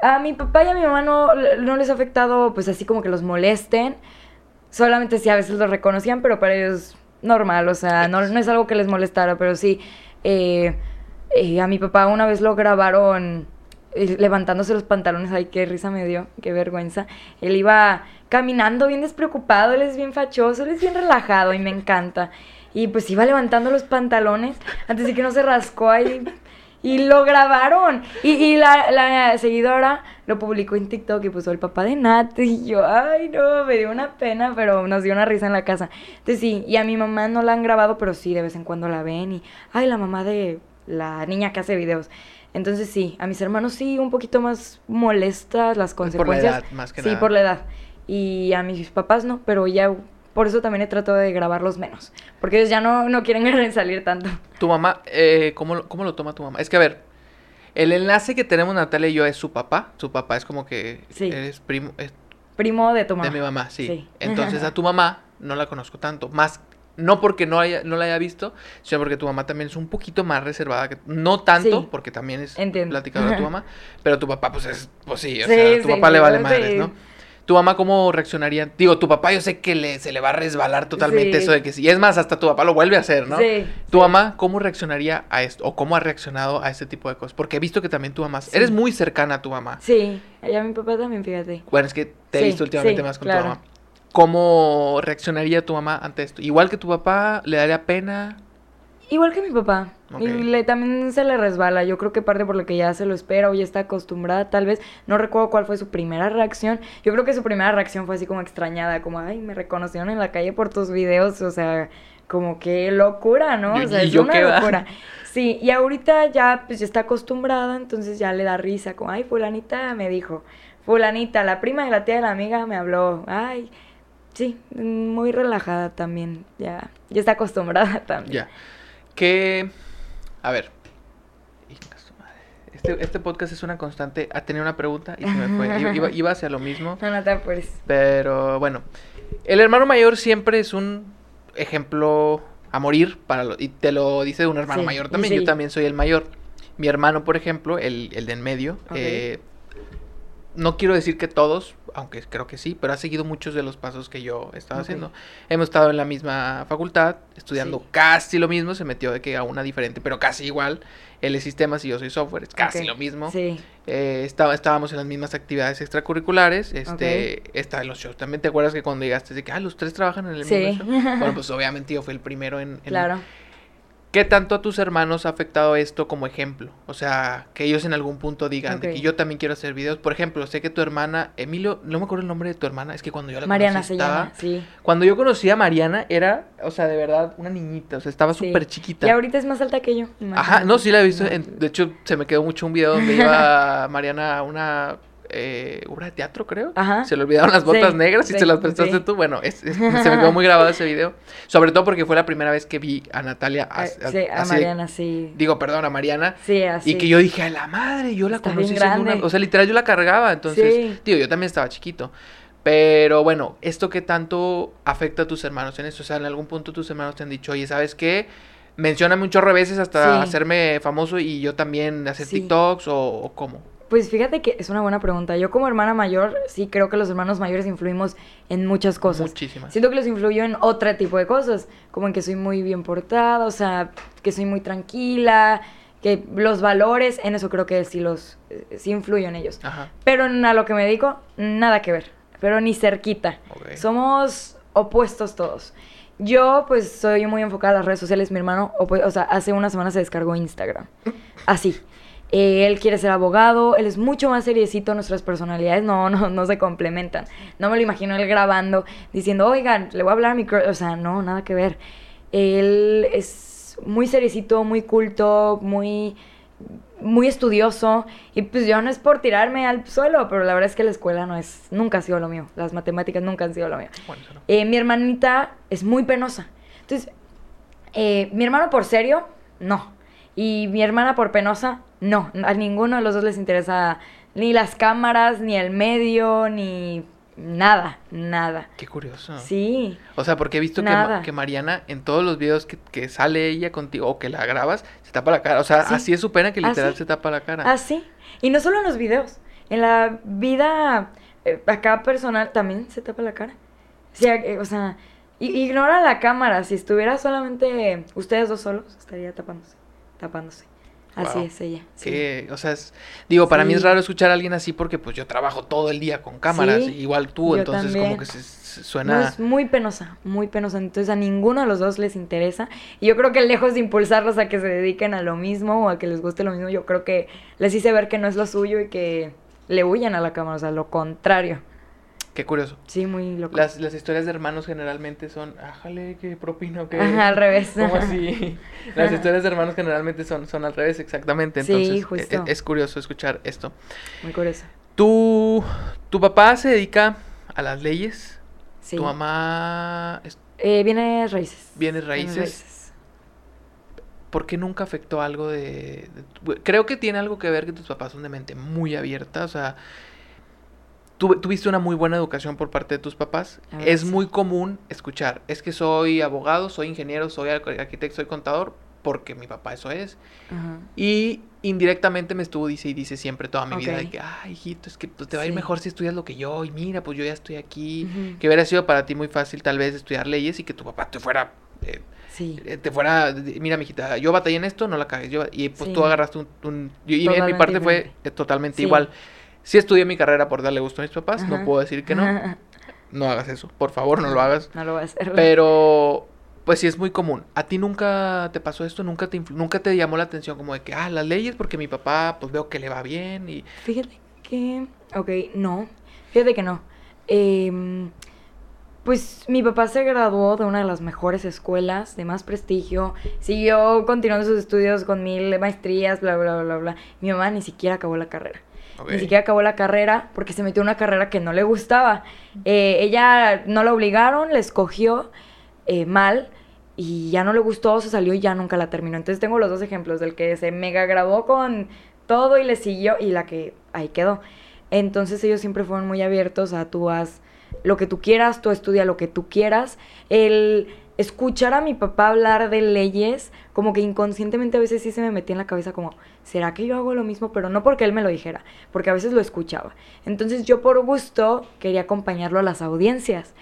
A mi papá y a mi mamá no, no les ha afectado, pues así como que los molesten. Solamente sí a veces los reconocían, pero para ellos normal, o sea, no, no es algo que les molestara, pero sí. eh, eh, a mi papá una vez lo grabaron eh, levantándose los pantalones, ay, qué risa me dio, qué vergüenza. Él iba caminando bien despreocupado, él es bien fachoso, él es bien relajado y me encanta. Y pues iba levantando los pantalones antes de que no se rascó ahí. Y lo grabaron. Y, y la, la seguidora lo publicó en TikTok y puso el papá de Nat. Y yo, ay, no, me dio una pena, pero nos dio una risa en la casa. Entonces sí, y a mi mamá no la han grabado, pero sí, de vez en cuando la ven. Y, ay, la mamá de la niña que hace videos. Entonces sí, a mis hermanos sí, un poquito más molestas las Por la consecuencias. edad, más que sí, nada. por la edad. Y a mis papás no, pero ya por eso también he tratado de grabarlos menos. Porque ellos ya no, no quieren *laughs* salir tanto. Tu mamá, eh, ¿cómo, lo- ¿cómo lo toma tu mamá? Es que, a ver, el enlace que tenemos Natalia y yo es su papá. Su papá es como que Sí. eres primo es Primo de tu mamá. de mi mamá, sí. Sí. Entonces a *laughs* tu mamá no la conozco tanto. Más, no porque no, haya, no la haya visto, sino porque tu mamá también es un poquito más reservada. que No tanto, Sí. porque también es Entiendo. de tu *laughs* mamá. Pero tu papá, pues es, pues sí, o sea, tu papá le vale madres, ¿no? ¿Tu mamá cómo reaccionaría? Digo, tu papá yo sé que le, se le va a resbalar totalmente Sí. eso de que sí. Y es más, hasta tu papá lo vuelve a hacer, ¿no? Sí, ¿Tu sí. mamá cómo reaccionaría a esto? ¿O cómo ha reaccionado a este tipo de cosas? Porque he visto que también tu mamá... Sí. Eres muy cercana a tu mamá. Sí, y a mi papá también, fíjate. Bueno, es que te he visto últimamente más con claro. tu mamá. ¿Cómo reaccionaría tu mamá ante esto? Igual que tu papá, ¿le daría pena? Igual que mi papá. Y le, también se le resbala. Yo creo que parte por lo que ya se lo espera o ya está acostumbrada, tal vez. No recuerdo cuál fue su primera reacción. Yo creo que su primera reacción fue así como extrañada, como, ay, me reconocieron en la calle por tus videos. O sea, como que locura, ¿no? ¿Y- O sea, es una qué locura. Sí, y ahorita ya, pues ya está acostumbrada, entonces ya le da risa, como, ay, fulanita me dijo, fulanita, la prima de la tía de la amiga me habló, ay, sí, muy relajada también, ya, ya está acostumbrada *laughs* también. Ya. Que... A ver. Este, este podcast es una constante. Ha tenido una pregunta y se me fue. Iba- hacia lo mismo. *laughs* No, no te apures. Pero bueno. El hermano mayor siempre es un ejemplo a morir para lo- y te lo dice un hermano Sí, mayor también. sí. Yo también soy el mayor. Mi hermano, por ejemplo, el, el de en medio, eh, no quiero decir que todos, aunque creo que sí, pero ha seguido muchos de los pasos que yo estaba haciendo. Hemos estado en la misma facultad, estudiando Sí. casi lo mismo, se metió de que a una diferente, pero casi igual. Él es sistemas y yo soy software, es casi lo mismo. Sí. Eh, estaba, estábamos en las mismas actividades extracurriculares. Este, está en los shows. También te acuerdas que cuando llegaste de que ah, los tres trabajan en el Sí. mismo show. Bueno, pues *laughs* obviamente yo fui el primero en, en- Claro. ¿Qué tanto a tus hermanos ha afectado esto como ejemplo? O sea, que ellos en algún punto digan de que yo también quiero hacer videos. Por ejemplo, sé que tu hermana, Emilio, no me acuerdo el nombre de tu hermana, es que cuando yo la Mariana conocí se estaba- llama, sí. Cuando yo conocí a Mariana era, o sea, de verdad, una niñita, o sea, estaba Sí. súper chiquita. Y ahorita es más alta que yo. Ajá, no, sí la he visto. En- de hecho, se me quedó mucho un video donde iba *laughs* Mariana a una eh, obra de teatro, creo. Ajá. Se le olvidaron las botas Sí, negras y sí, se las prestaste sí. tú. Bueno, es- es- se me quedó *laughs* muy grabado ese video. Sobre todo porque fue la primera vez que vi a Natalia. Ah, as- sí, a así Mariana, sí. digo, perdón, a Mariana. Sí, así. Y que yo dije, a la madre, yo la Está conocí una... O sea, literal, yo la cargaba. Entonces, digo, yo también estaba chiquito. Pero bueno, ¿esto qué tanto afecta a tus hermanos en eso? O sea, en algún punto tus hermanos te han dicho, oye, ¿sabes qué? Mencióname un chorro de veces hasta Sí. hacerme famoso y yo también hacer Sí. TikToks o, o cómo. Pues fíjate que es una buena pregunta. Yo como hermana mayor, sí creo que los hermanos mayores influimos en muchas cosas. Muchísimas. Siento que los influyo en otro tipo de cosas, como en que soy muy bien portada, o sea, que soy muy tranquila, que los valores, en eso creo que sí los, eh, sí influyo en ellos. Ajá. Pero a lo que me dedico, nada que ver, pero ni cerquita. Ok. Somos opuestos todos. Yo, pues, soy muy enfocada a las redes sociales. Mi hermano, opu- o sea, hace una semana se descargó Instagram. Así. Eh, él quiere ser abogado, él es mucho más seriecito, nuestras personalidades no, no, no se complementan. No me lo imagino él grabando, diciendo, oigan, le voy a hablar a mi... crush", O sea, no, nada que ver. Él es muy seriecito, muy culto, muy muy estudioso y pues yo no es por tirarme al suelo, pero la verdad es que la escuela no es, nunca ha sido lo mío, las matemáticas nunca han sido lo mío. Bueno, eso no. Eh, mi hermanita es muy penosa, entonces, eh, mi hermano por serio, no, y mi hermana por penosa, no, a ninguno de los dos les interesa ni las cámaras, ni el medio, ni nada, nada. Qué curioso. Sí, O sea, porque he visto que, que Mariana en todos los videos que, que sale ella contigo o que la grabas, se tapa la cara. O sea, Sí. así es su pena que literal Así. se tapa la cara. así. Y no solo en los videos, en la vida eh, acá personal también se tapa la cara. O sea, eh, o sea, ignora la cámara. Si estuviera solamente ustedes dos solos, estaría tapándose, tapándose. Así Wow. es ella. sí. Que, o sea, es- digo, para mí es Sí. raro escuchar a alguien así porque pues yo trabajo todo el día con cámaras, Sí, igual tú, entonces también. como que se, se No, suena... es muy penosa, muy penosa. Entonces a ninguno de los dos les interesa. Y yo creo que lejos de impulsarlos a que se dediquen a lo mismo o a que les guste lo mismo, yo creo que les hice ver que no es lo suyo y que le huyan a la cámara. O sea, lo contrario. Qué curioso. Sí, muy loco. Las, las historias de hermanos generalmente son, ájale, qué propino, que... Ajá, al revés. *laughs* ¿Cómo así? *laughs* Las historias de hermanos generalmente son, son al revés, exactamente. Sí, Entonces, justo. e- es, curioso escuchar esto. Muy curioso. ¿Tu, ¿Tu papá se dedica a las leyes? Sí. ¿Tu mamá es- Eh, viene raíces. Bienes Bienes raíces? ¿Por qué nunca afectó algo de, de tu- Creo que tiene algo que ver que tus papás son de mente muy abierta, o sea, tu- tuviste una muy buena educación por parte de tus papás. Es sí. muy común escuchar, es que soy abogado, soy ingeniero, soy arqu- arquitecto, soy contador, porque mi papá eso es. Y indirectamente me estuvo dice y dice siempre toda mi vida de que, ay, hijito, es que pues, te va a ir mejor si estudias lo que yo, y mira, pues yo ya estoy aquí. Que hubiera sido para ti muy fácil tal vez estudiar leyes y que tu papá te fuera... eh, Sí. eh, te fuera, mira, mijita, yo batallé en esto, no la cagues. Yo, y pues Sí. tú agarraste un. un- y y en mi parte fue eh, totalmente Sí. igual. Sí estudié mi carrera por darle gusto a mis papás, no puedo decir que no. No hagas eso, por favor, no lo hagas. No lo voy a hacer. Pero, pues sí es muy común. ¿A ti nunca te pasó esto? ¿Nunca te, nunca te llamó la atención como de que, ah, las leyes porque mi papá, pues veo que le va bien y... Fíjate que. Ok, no. Fíjate que no. Em, pues mi papá se graduó de una de las mejores escuelas, de más prestigio. Siguió continuando sus estudios con mil maestrías, bla, bla, bla, bla. Mi mamá ni siquiera acabó la carrera. Ni siquiera acabó la carrera porque se metió en una carrera que no le gustaba. Eh, ella no la obligaron, la escogió eh, mal y ya no le gustó, se salió y ya nunca la terminó. Entonces tengo los dos ejemplos, del que se mega grabó con todo y le siguió y la que ahí quedó. Entonces ellos siempre fueron muy abiertos a tú haz lo que tú quieras, tú estudia lo que tú quieras. El escuchar a mi papá hablar de leyes, como que inconscientemente a veces sí se me metía en la cabeza como, ¿será que yo hago lo mismo? Pero no porque él me lo dijera, porque a veces lo escuchaba. Entonces yo por gusto quería acompañarlo a las audiencias.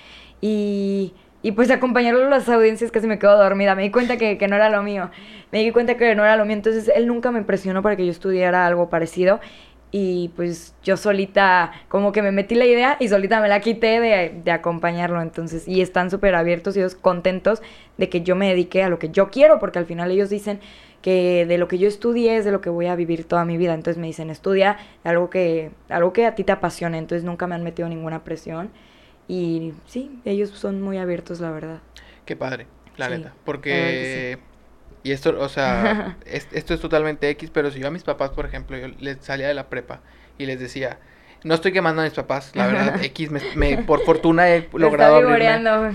Y, y pues acompañarlo a las audiencias casi me quedo dormida. Me di cuenta que, que no era lo mío. Me di cuenta que no era lo mío. Entonces él nunca me presionó para que yo estudiara algo parecido. Y pues yo solita, como que me metí la idea y solita me la quité de, de acompañarlo. Entonces, y están súper abiertos y ellos contentos de que yo me dedique a lo que yo quiero, porque al final ellos dicen que de lo que yo estudié es de lo que voy a vivir toda mi vida. Entonces me dicen, estudia algo que, algo que a ti te apasione. Entonces nunca me han metido ninguna presión. Y sí, ellos son muy abiertos, la verdad. Qué padre, la Sí, neta. Porque... Y esto, o sea, *laughs* es- esto es totalmente X, pero si yo a mis papás, por ejemplo, yo les salía de la prepa y les decía, no estoy quemando a mis papás, la verdad, *laughs* X, me, me- por fortuna he logrado abrirme,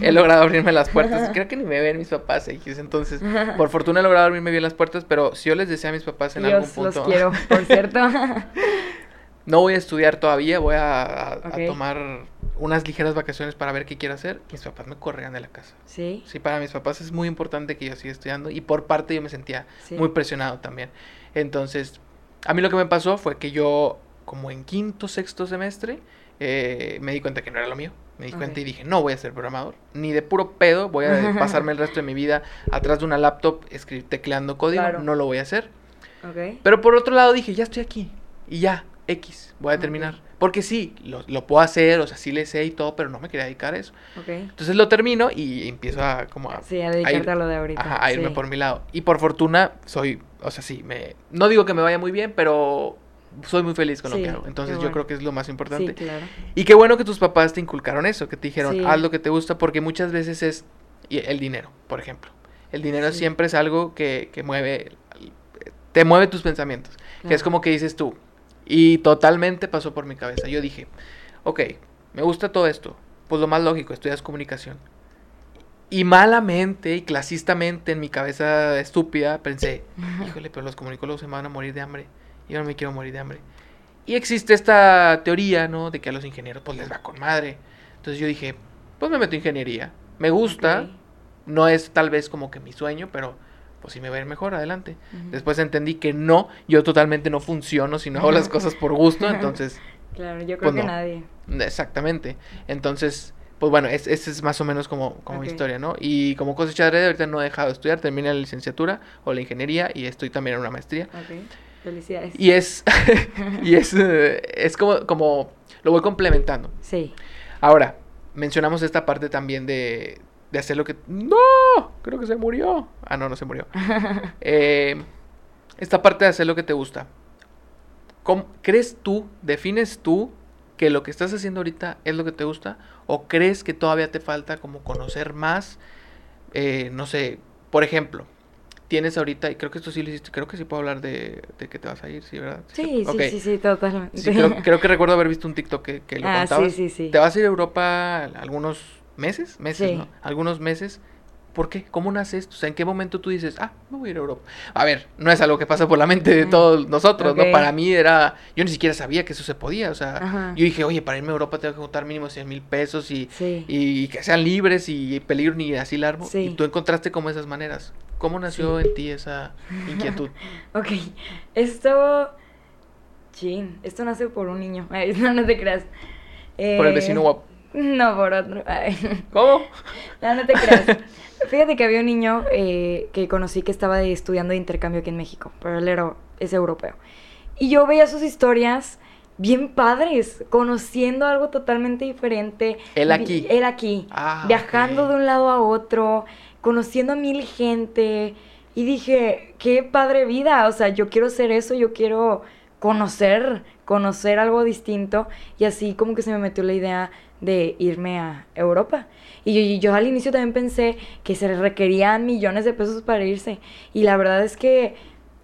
he logrado abrirme las puertas, *laughs* creo que ni me ven mis papás X, entonces, por fortuna he logrado abrirme bien las puertas, pero si yo les decía a mis papás en algún punto, los quiero, por cierto. No voy a estudiar todavía, voy a, a- a Ok. tomar unas ligeras vacaciones para ver qué quiero hacer. Mis papás me corrían de la casa. Sí. Sí, para mis papás es muy importante que yo siga estudiando y por parte yo me sentía Sí. muy presionado también. Entonces, a mí lo que me pasó fue que yo, como en quinto, sexto semestre, eh, me di cuenta que no era lo mío. Me di cuenta y dije, no voy a ser programador. Ni de puro pedo voy a *laughs* pasarme el resto de mi vida atrás de una laptop escribir, tecleando código. Claro. No lo voy a hacer. Ok. Pero por otro lado dije, ya estoy aquí. Y ya, X, voy a terminar. Porque sí, lo, lo puedo hacer, o sea, sí le sé y todo, pero no me quería dedicar a eso. Ok. Entonces lo termino y empiezo a como a, Sí, a a dedicarte ir- a lo de ahorita. ajá, a irme sí. por mi lado. Y por fortuna soy, o sea, sí, me no digo que me vaya muy bien, pero soy muy feliz con lo Sí, que hago. Entonces yo creo que es lo más importante. Sí, claro. Y qué bueno que tus papás te inculcaron eso, que te dijeron, haz lo que te gusta, porque muchas veces es el dinero, por ejemplo. El dinero siempre es algo que, que mueve, te mueve tus pensamientos. Que es como que dices tú. Y totalmente pasó por mi cabeza. Yo dije, ok, me gusta todo esto. Pues lo más lógico, estudias comunicación. Y malamente y clasistamente en mi cabeza estúpida pensé, *laughs* híjole, pero los comunicólogos se me van a morir de hambre. Y yo no me quiero morir de hambre. Y existe esta teoría, ¿no? De que a los ingenieros pues les va con madre. Entonces yo dije, pues me meto en ingeniería. Me gusta. No es tal vez como que mi sueño, pero pues si me va a ir mejor, adelante. Después entendí que no, yo totalmente no funciono si no hago las cosas por gusto, *laughs* entonces, Claro, yo creo Pues que no. nadie. exactamente. Entonces, pues bueno, es, esa es más o menos como, como mi historia, ¿no? Y como cosecha de ahorita no he dejado de estudiar, terminé la licenciatura o la ingeniería y estoy también en una maestría. Ok. Felicidades. Y es, *laughs* y es, eh, es como, como, lo voy complementando. Sí. Ahora, mencionamos esta parte también de, de hacer lo que... ¡No! Creo que se murió. Ah, no, no se murió. *laughs* Eh, esta parte de hacer lo que te gusta. ¿Cómo- ¿Crees tú, defines tú que lo que estás haciendo ahorita es lo que te gusta? ¿O crees que todavía te falta como conocer más? Eh, no sé, por ejemplo, tienes ahorita, y creo que esto sí lo hiciste, creo que sí puedo hablar de, de que te vas a ir, ¿sí, verdad? Sí, sí, sí, sí, totalmente. Sí, creo, creo que recuerdo haber visto un TikTok que, que lo ah, contabas. sí, sí, sí. ¿Te vas a ir a Europa algunos meses? Meses, Sí. ¿no? Algunos meses. ¿Por qué? ¿Cómo nace esto? O sea, ¿en qué momento tú dices, ah, me voy a ir a Europa? A ver, no es algo que pasa por la mente de todos nosotros, Ok. ¿no? Para mí era, yo ni siquiera sabía que eso se podía, o sea, Ajá. yo dije, oye, para irme a Europa tengo que juntar mínimo 100 mil pesos y, Sí. y que sean libres y peligro ni así largo. Sí. Y tú encontraste como esas maneras. ¿Cómo nació en ti esa inquietud? *laughs* Ok, esto... Chin, esto nace por un niño. *laughs* No, no te creas. Por el Eh, vecino guapo. No, por otro. Ay, ¿Cómo? no, no te creas. Fíjate que había un niño eh, que conocí que estaba estudiando de intercambio aquí en México, pero él era, es europeo. Y yo veía sus historias bien padres, conociendo algo totalmente diferente. Él aquí. Él aquí. Ah, viajando ok. de un lado a otro, conociendo a mil gente. Y dije, qué padre vida. O sea, yo quiero ser eso, yo quiero conocer, conocer algo distinto. Y así como que se me metió la idea de irme a Europa. Y yo, y yo al inicio también pensé que se requerían millones de pesos para irse. Y la verdad es que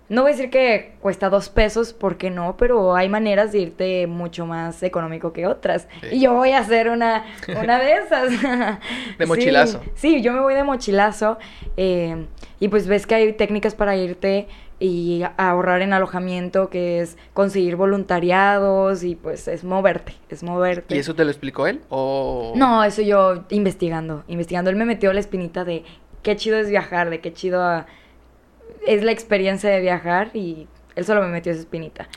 no voy a decir que cuesta dos pesos, porque no, pero hay maneras de irte mucho más económico que otras. Sí. Y yo voy a hacer una, una de esas. *laughs* De Sí, mochilazo. Sí, yo me voy de mochilazo. eh, y pues ves que hay técnicas para irte y ahorrar en alojamiento, que es conseguir voluntariados y pues es moverte, es moverte. ¿Y eso te lo explicó él? ¿O... No, eso yo investigando, investigando. Él me metió la espinita de qué chido es viajar, de qué chido ah, es la experiencia de viajar y él solo me metió esa espinita.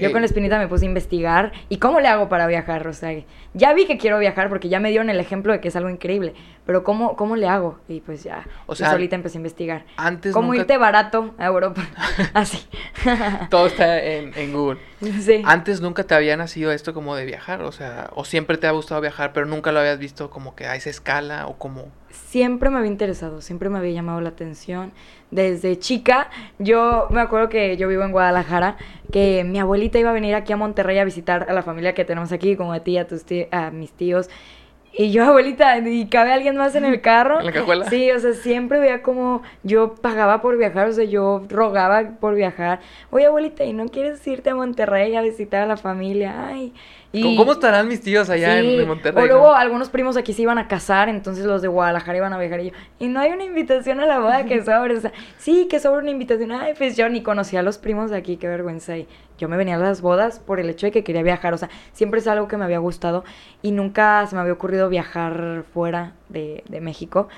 Yo con la espinita me puse a investigar y cómo le hago para viajar, o sea, ya vi que quiero viajar porque ya me dieron el ejemplo de que es algo increíble, pero cómo, cómo le hago y pues ya, O yo sea, solita empecé a investigar. Antes ¿Cómo nunca- irte barato a Europa? *laughs* Así. *laughs* Todo está en, en Google. sí. Antes nunca te había nacido esto como de viajar, o sea, o siempre te ha gustado viajar, pero nunca lo habías visto como que a esa escala o como... Siempre me había interesado, siempre me había llamado la atención. Desde chica, yo me acuerdo que yo vivo en Guadalajara, que mi abuelita iba a venir aquí a Monterrey a visitar a la familia que tenemos aquí, como a ti, a, tus tí- a mis tíos. Y yo, abuelita, ¿y cabe alguien más en el carro? ¿En la cajuela? Sí, o sea, siempre veía como yo pagaba por viajar, o sea, yo rogaba por viajar. Oye, abuelita, ¿y no quieres irte a Monterrey a visitar a la familia? Ay, ¿Cómo, cómo estarán mis tíos allá en- Sí, en, Monterrey? O luego no? algunos primos aquí se iban a casar, entonces los de Guadalajara iban a viajar y yo, y no hay una invitación a la boda que *laughs* sobre, o sea, sí, que sobre una invitación. Ay, pues yo ni conocía a los primos de aquí, qué vergüenza. Y yo me venía a las bodas por el hecho de que quería viajar, o sea, siempre es algo que me había gustado y nunca se me había ocurrido viajar fuera de, de México.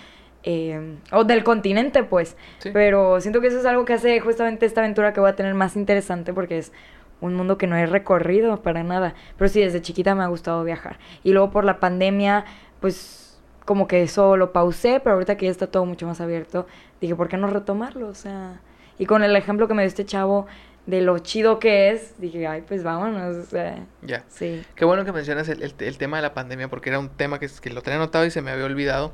eh, o del continente, pues. Sí. Pero siento que eso es algo que hace justamente esta aventura que voy a tener más interesante porque es un mundo que no he recorrido para nada. Pero sí, desde chiquita me ha gustado viajar. Y luego por la pandemia, pues como que eso lo pausé, pero ahorita que ya está todo mucho más abierto, dije, ¿por qué no retomarlo? O sea, y con el ejemplo que me dio este chavo de lo chido que es, dije, ay, pues vámonos, o sea, Ya. sí. Qué bueno que mencionas el, el- el tema de la pandemia porque era un tema que, que lo tenía anotado y se me había olvidado.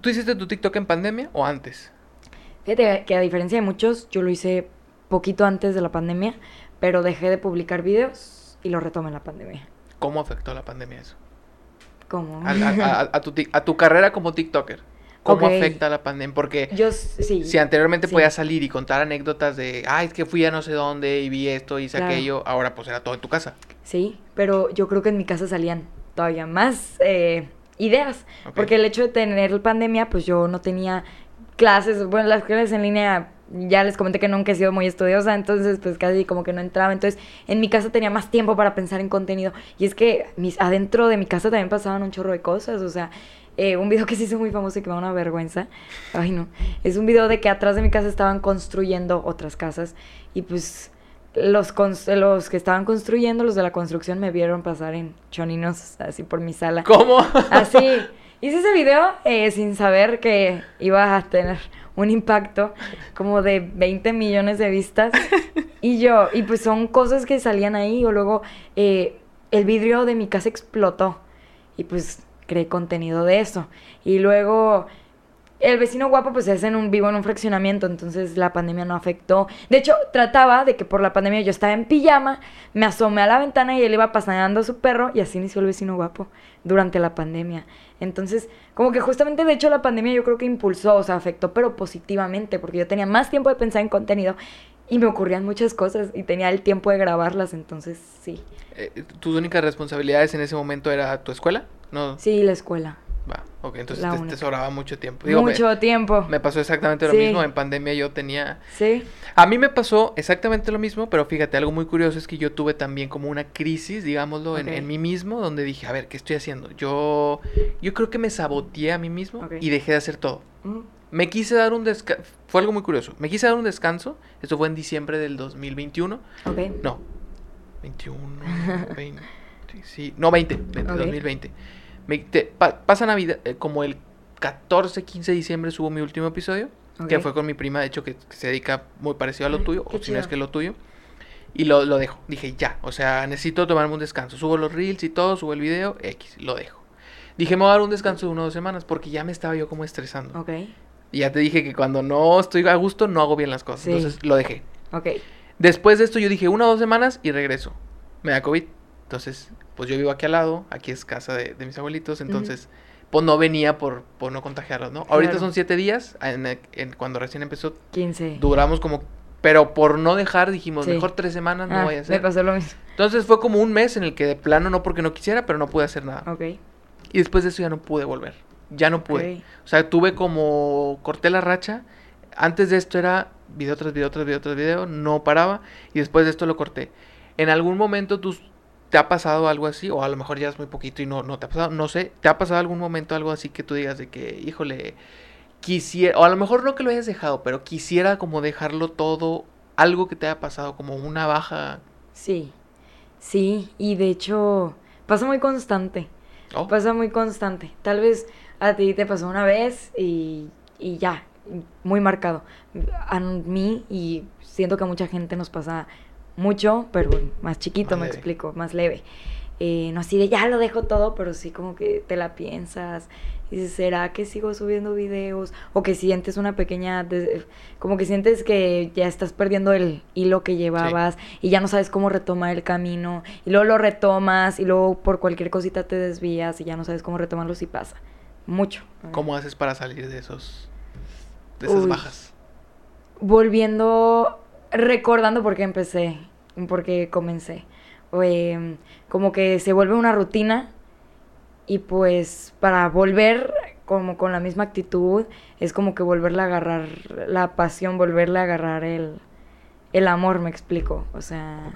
¿Tú hiciste tu TikTok en pandemia o antes? Fíjate que a diferencia de muchos, yo lo hice poquito antes de la pandemia, pero dejé de publicar videos y lo retomé en la pandemia. ¿Cómo afectó la pandemia eso? ¿Cómo? A, a- a- a tu, tic- a tu carrera como TikToker. ¿Cómo afecta la pandemia? Porque Yo s- sí. si anteriormente sí. podías salir y contar anécdotas de, ay, es que fui a no sé dónde y vi esto, hice Claro. aquello, ahora pues era todo en tu casa. Sí, pero yo creo que en mi casa salían todavía más eh, ideas. Porque el hecho de tener pandemia, pues yo no tenía clases. Bueno, las clases en línea, ya les comenté que nunca he sido muy estudiosa, entonces pues casi como que no entraba. Entonces en mi casa tenía más tiempo para pensar en contenido. Y es que mis, adentro de mi casa también pasaban un chorro de cosas. O sea, eh, un video que se hizo muy famoso y que me da una vergüenza. Ay, no. Es un video de que atrás de mi casa estaban construyendo otras casas. Y pues los, los que estaban construyendo, los de la construcción, me vieron pasar en choninos así por mi sala. ¿Cómo? Así. Hice ese video eh, sin saber que iba a tener un impacto como de 20 millones de vistas. *laughs* Y yo, y pues son cosas que salían ahí. O luego eh, el vidrio de mi casa explotó. Y pues creé contenido de eso. Y luego el vecino guapo pues es en un vivo en un fraccionamiento, entonces la pandemia no afectó. De hecho, trataba de que por la pandemia yo estaba en pijama, me asomé a la ventana y él iba paseando a su perro y así inició el vecino guapo durante la pandemia. Entonces, como que justamente de hecho la pandemia yo creo que impulsó, o sea, afectó, pero positivamente, porque yo tenía más tiempo de pensar en contenido y me ocurrían muchas cosas y tenía el tiempo de grabarlas, entonces sí. Eh, ¿Tus únicas responsabilidades en ese momento era tu escuela? No. Sí, la escuela. Va, ok, entonces te, te sobraba mucho tiempo. Digo, me- Mucho tiempo. Me pasó exactamente lo Sí. mismo. En pandemia yo tenía. Sí. A mí me pasó exactamente lo mismo, pero fíjate, algo muy curioso es que yo tuve también como una crisis, digámoslo, en, en mí mismo, donde dije, a ver, ¿qué estoy haciendo? Yo, yo creo que me saboteé a mí mismo y dejé de hacer todo. Mm, Me quise dar un descanso. Fue algo muy curioso. Me quise dar un descanso. Esto fue en diciembre del 2021. Ok. No. 21, 20. Sí, no, 20. 20, Ok. 2020. Me, te- pa- pasa Navidad, eh, como el 14, 15 de diciembre subo mi último episodio. Que fue con mi prima, de hecho, que, que se dedica muy parecido a lo tuyo. qué O si no es que lo tuyo. Y lo, lo dejo. Dije, ya. O sea, necesito tomarme un descanso. Subo los reels y todo, subo el video, X, lo dejo. Dije, me voy a dar un descanso de una o dos semanas porque ya me estaba yo como estresando. Ok. Y ya te dije que cuando no estoy a gusto, no hago bien las cosas. Sí. Entonces lo dejé. Ok. Después de esto yo dije una o dos semanas y regreso. Me da COVID. Entonces, pues yo vivo aquí al lado, aquí es casa de, de mis abuelitos, entonces, pues no venía por, por no contagiarlos, ¿no? Ahorita son siete días, en, en- cuando recién empezó, 15. duramos como, pero por no dejar dijimos, Sí. mejor tres semanas, no Ah, vaya a Me ser. pasó lo mismo. Entonces fue como un mes en el que de plano, no porque no quisiera, pero no pude hacer nada. Ok. Y después de eso ya no pude volver, ya no pude. Ok. O sea, tuve como, corté la racha. Antes de esto era video tras video tras video tras video, no paraba. Y después de esto lo corté. En algún momento tú, te ha pasado algo así, o a lo mejor ya es muy poquito y no, no te ha pasado, no sé, ¿te ha pasado algún momento algo así que tú digas de que, híjole, quisiera, o a lo mejor no que lo hayas dejado, pero quisiera como dejarlo todo, algo que te haya pasado, como una baja... Sí. Sí, y de hecho pasa muy constante. Oh, Pasa muy constante. Tal vez a ti te pasó una vez y, y ya, muy marcado. A mí y siento que a mucha gente nos pasa mucho, pero más chiquito, Más me leve. explico, más leve. Eh, no así de ya lo dejo todo, pero sí como que te la piensas. Y dices, ¿será que sigo subiendo videos? O que sientes una pequeña... como que sientes que ya estás perdiendo el hilo que llevabas y ya no sabes cómo retomar el camino. Y luego lo retomas y luego por cualquier cosita te desvías y ya no sabes cómo retomarlo si pasa. Mucho. ¿Cómo haces para salir de esos... de esas Uy. bajas? volviendo, recordando por qué empecé, por qué comencé. como que se vuelve una rutina y pues para volver como con la misma actitud es como que volverle a agarrar la pasión, volverle a agarrar el, el amor, me explico, o sea...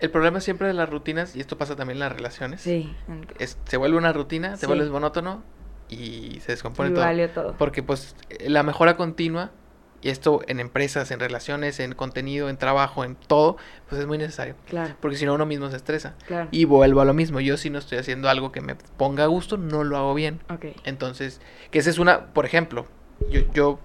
El problema siempre de las rutinas, y esto pasa también en las relaciones, Sí, es, se vuelve una rutina, Sí. se vuelve monótono y se descompone y todo. valió todo. Porque pues la mejora continua, y esto en empresas, en relaciones, en contenido, en trabajo, en todo, pues es muy necesario. Claro, Porque si no uno mismo se estresa. claro. Y vuelvo a lo mismo, yo si no estoy haciendo algo que me ponga a gusto, no lo hago bien. Entonces, que esa es una, por ejemplo, yo, yo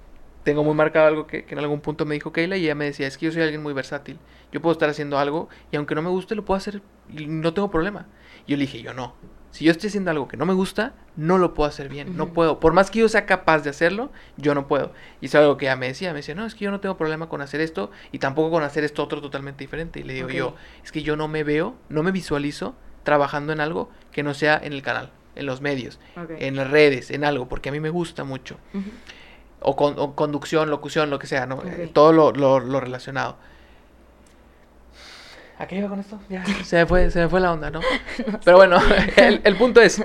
tengo muy marcado algo que, que en algún punto me dijo Keila y ella me decía, es que yo soy alguien muy versátil. Yo puedo estar haciendo algo y aunque no me guste, lo puedo hacer y no tengo problema. Y yo le dije, yo no. Si yo estoy haciendo algo que no me gusta, no lo puedo hacer bien, no puedo. Por más que yo sea capaz de hacerlo, yo no puedo. Y es algo que ella me decía, me decía, no, es que yo no tengo problema con hacer esto y tampoco con hacer esto otro totalmente diferente. Y le digo yo, es que yo no me veo, no me visualizo trabajando en algo que no sea en el canal, en los medios, en las redes, en algo, porque a mí me gusta mucho. O, con, o conducción, locución, lo que sea, ¿no? Eh, todo lo, lo- lo relacionado. ¿A qué iba con esto? Ya, *laughs* se me fue, se me fue la onda, ¿no? *laughs* Pero bueno, *laughs* el, el punto es,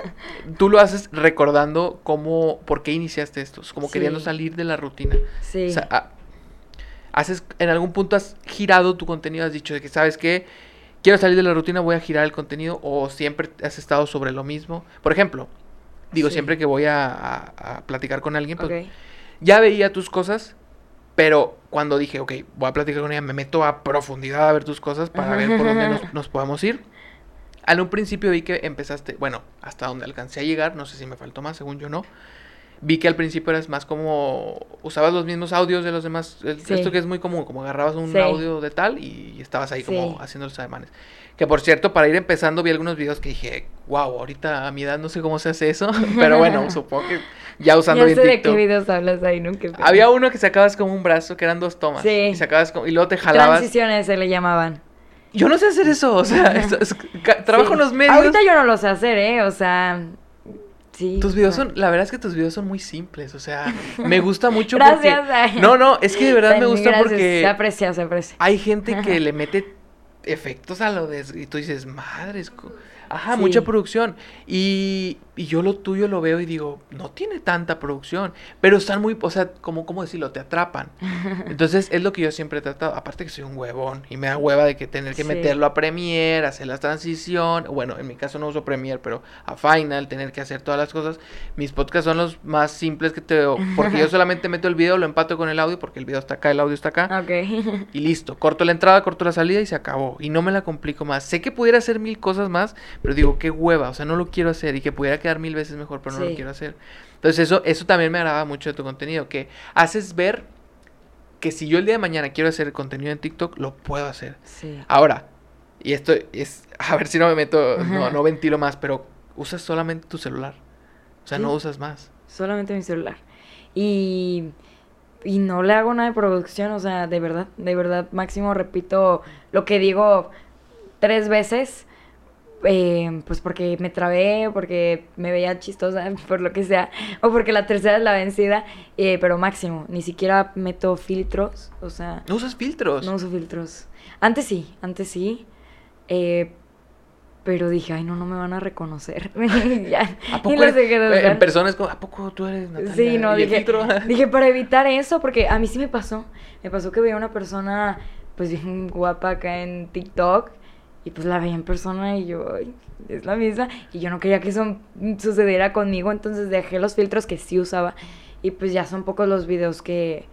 tú lo haces recordando cómo, por qué iniciaste esto, es como Sí. queriendo salir de la rutina. Sí. O sea, ah, haces, en algún punto has girado tu contenido, has dicho de que, ¿sabes qué? Quiero salir de la rutina, voy a girar el contenido, o siempre has estado sobre lo mismo. Por ejemplo, digo, Sí. siempre que voy a, a- a platicar con alguien, pues ok. ya veía tus cosas, pero cuando dije, ok, voy a platicar con ella, me meto a profundidad a ver tus cosas para ver por dónde nos, *laughs* nos podemos ir. Al un principio vi que empezaste, bueno, hasta donde alcancé a llegar, no sé si me faltó más, según yo no. Vi que al principio eras más como, usabas los mismos audios de los demás, el- Sí. esto que es muy común, como agarrabas un Sí. audio de tal y estabas ahí como Sí. haciendo los ademanes. Que por cierto, para ir empezando vi algunos videos que dije, wow, ahorita a mi edad no sé cómo se hace eso, *laughs* pero bueno, *laughs* supongo que ya usando Ya bien sé de qué videos hablas ahí, ¿no? Había uno que sacabas como un brazo, que eran dos tomas. Sí. Y sacabas como, y luego te jalabas. Transiciones se le llamaban. Yo no sé hacer eso, o sea, es- trabajo Sí. en los medios. Ahorita yo no lo sé hacer, ¿eh? O sea, sí. Tus videos son, la verdad es que tus videos son muy simples, o sea, me gusta mucho *laughs* Gracias. porque... ay. No, no, es que de verdad me gusta gracias, porque Se aprecia, se aprecia. hay gente que le mete efectos a lo de... Y tú dices, madres, ajá, Sí. mucha producción. Y, y yo lo tuyo lo veo y digo, no tiene tanta producción, pero están muy, o sea, como, ¿cómo decirlo? Te atrapan. *laughs* Entonces, es lo que yo siempre he tratado. Aparte que soy un huevón y me da hueva de que tener que Sí. meterlo a Premiere, hacer la transición. Bueno, en mi caso no uso Premiere, pero a Final, tener que hacer todas las cosas. Mis podcasts son los más simples que te Porque yo *laughs* solamente meto el video, lo empato con el audio, porque el video está acá, el audio está acá. Ok. *laughs* Y listo, corto la entrada, corto la salida y se acabó. Y no me la complico más. Sé que pudiera hacer mil cosas más, pero digo, qué hueva, o sea, no lo quiero hacer y que pudiera quedar mil veces mejor, pero no lo quiero hacer. Entonces eso, eso también me agrada mucho de tu contenido, que haces ver que si yo el día de mañana quiero hacer contenido en TikTok, lo puedo hacer. Sí. Ahora, y esto es, *laughs* a ver si no me meto, no, Ajá. no ventilo más, pero usas solamente tu celular. O sea, no usas más. Solamente mi celular. Y, y no le hago nada de producción, o sea, de verdad, de verdad, máximo repito lo que digo tres veces, eh, pues porque me trabé, porque me veía chistosa, *laughs* por lo que sea, o porque la tercera es la vencida, eh, pero máximo, ni siquiera meto filtros, o sea, No usas filtros. no uso filtros. Antes sí, antes sí, eh, pero dije, ay, no, no me van a reconocer. *laughs* ya, ¿A y poco los eres- de en persona es como, ¿a poco tú eres Natalia? Sí, no, ¿Y dije, *laughs* dije para evitar eso, porque a mí sí me pasó. Me pasó que veía una persona, pues bien guapa acá en TikTok, y pues la veía en persona y yo, "Ay, es la misma. Y yo no quería que eso sucediera conmigo, entonces dejé los filtros que sí usaba. Y pues ya son pocos los videos que,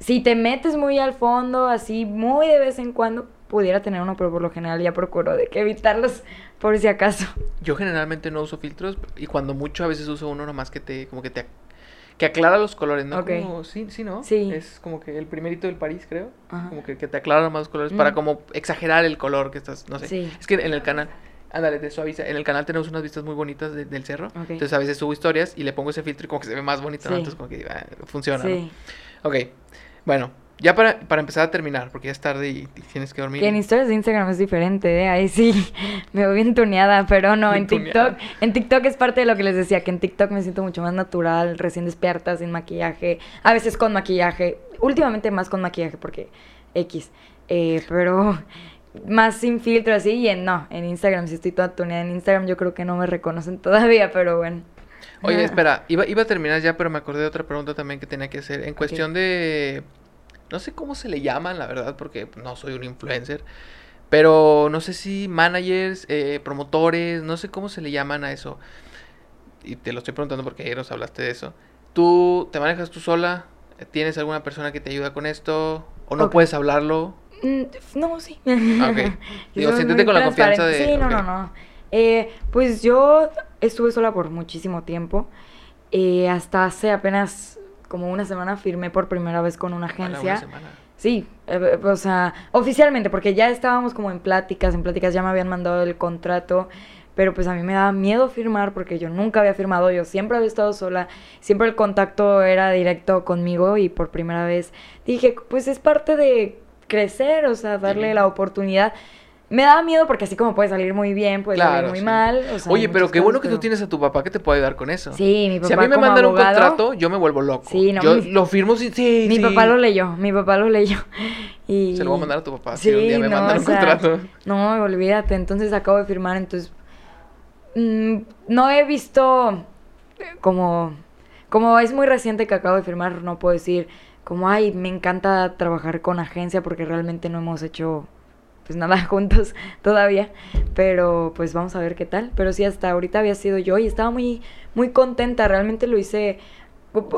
si te metes muy al fondo, así muy de vez en cuando, pudiera tener uno, pero por lo general ya procuro de que evitarlos por si acaso. Yo generalmente no uso filtros y cuando mucho a veces uso uno nomás que te como que te que aclara los colores, ¿no? Ok. Como- sí, sí, ¿no? Sí. Es como que el primerito del París, creo. Ajá. Como que, que te aclara más los colores para Mm. como exagerar el color que estás, no sé. Sí. Es que en el canal, ándale, te suaviza. En el canal tenemos unas vistas muy bonitas de- del cerro. Ok. Entonces a veces subo historias y le pongo ese filtro y como que se ve más bonito, ¿no? Entonces como que ah, funciona, ¿no? Sí. Ok. Bueno, ya para, para empezar a terminar, porque ya es tarde y, y tienes que dormir. Que en historias de Instagram es diferente, ¿eh? Ahí sí *laughs* me veo bien tuneada, pero no, Bien en TikTok, en TikTok es parte de lo que les decía, que en TikTok me siento mucho más natural, recién despierta, sin maquillaje, a veces con maquillaje, últimamente más con maquillaje porque X, eh, pero *laughs* más sin filtro así y en no, en Instagram sí estoy toda tuneada. En Instagram yo creo que no me reconocen *laughs* todavía, pero bueno. Oye, espera, iba, iba a terminar ya, pero me acordé de otra pregunta también que tenía que hacer. En cuestión de... No sé cómo se le llaman, la verdad, porque no soy un influencer. Pero no sé si managers, eh, promotores, no sé cómo se le llaman a eso. Y te lo estoy preguntando porque ayer nos hablaste de eso. ¿Tú te manejas tú sola? ¿Tienes alguna persona que te ayuda con esto? ¿O no puedes hablarlo? Mm, No, sí. *laughs* Ok. Digo, siéntete con la confianza de-. Sí, no, no, no. Eh, pues yo estuve sola por muchísimo tiempo. Eh, hasta hace apenas como una semana firmé por primera vez con una A la una agencia. semana. Sí, eh, o sea, oficialmente, porque ya estábamos como en pláticas, en pláticas ya me habían mandado el contrato, pero pues a mí me daba miedo firmar porque yo nunca había firmado, yo siempre había estado sola, siempre el contacto era directo conmigo y por primera vez dije, pues es parte de crecer, o sea, darle la oportunidad. Me daba miedo porque así como puede salir muy bien, puede salir muy sí. mal. o sea, Oye, pero qué bueno que tú tienes a tu papá que te puede ayudar con eso. Sí, mi papá Si a mí me mandan un contrato, yo me vuelvo loco. Sí, no, yo mi- lo firmo sí, sí, Mi sí. papá lo leyó, mi papá lo leyó. *laughs* Y... Se lo voy a mandar a tu papá, si un día me mandan o un sea, contrato. No, olvídate, entonces acabo de firmar, entonces mm, no he visto eh, como como es muy reciente que acabo de firmar, no puedo decir como ay, me encanta trabajar con agencia porque realmente no hemos hecho pues nada *laughs* juntos todavía, pero pues vamos a ver qué tal, pero sí hasta ahorita había sido yo y estaba muy muy contenta, realmente lo hice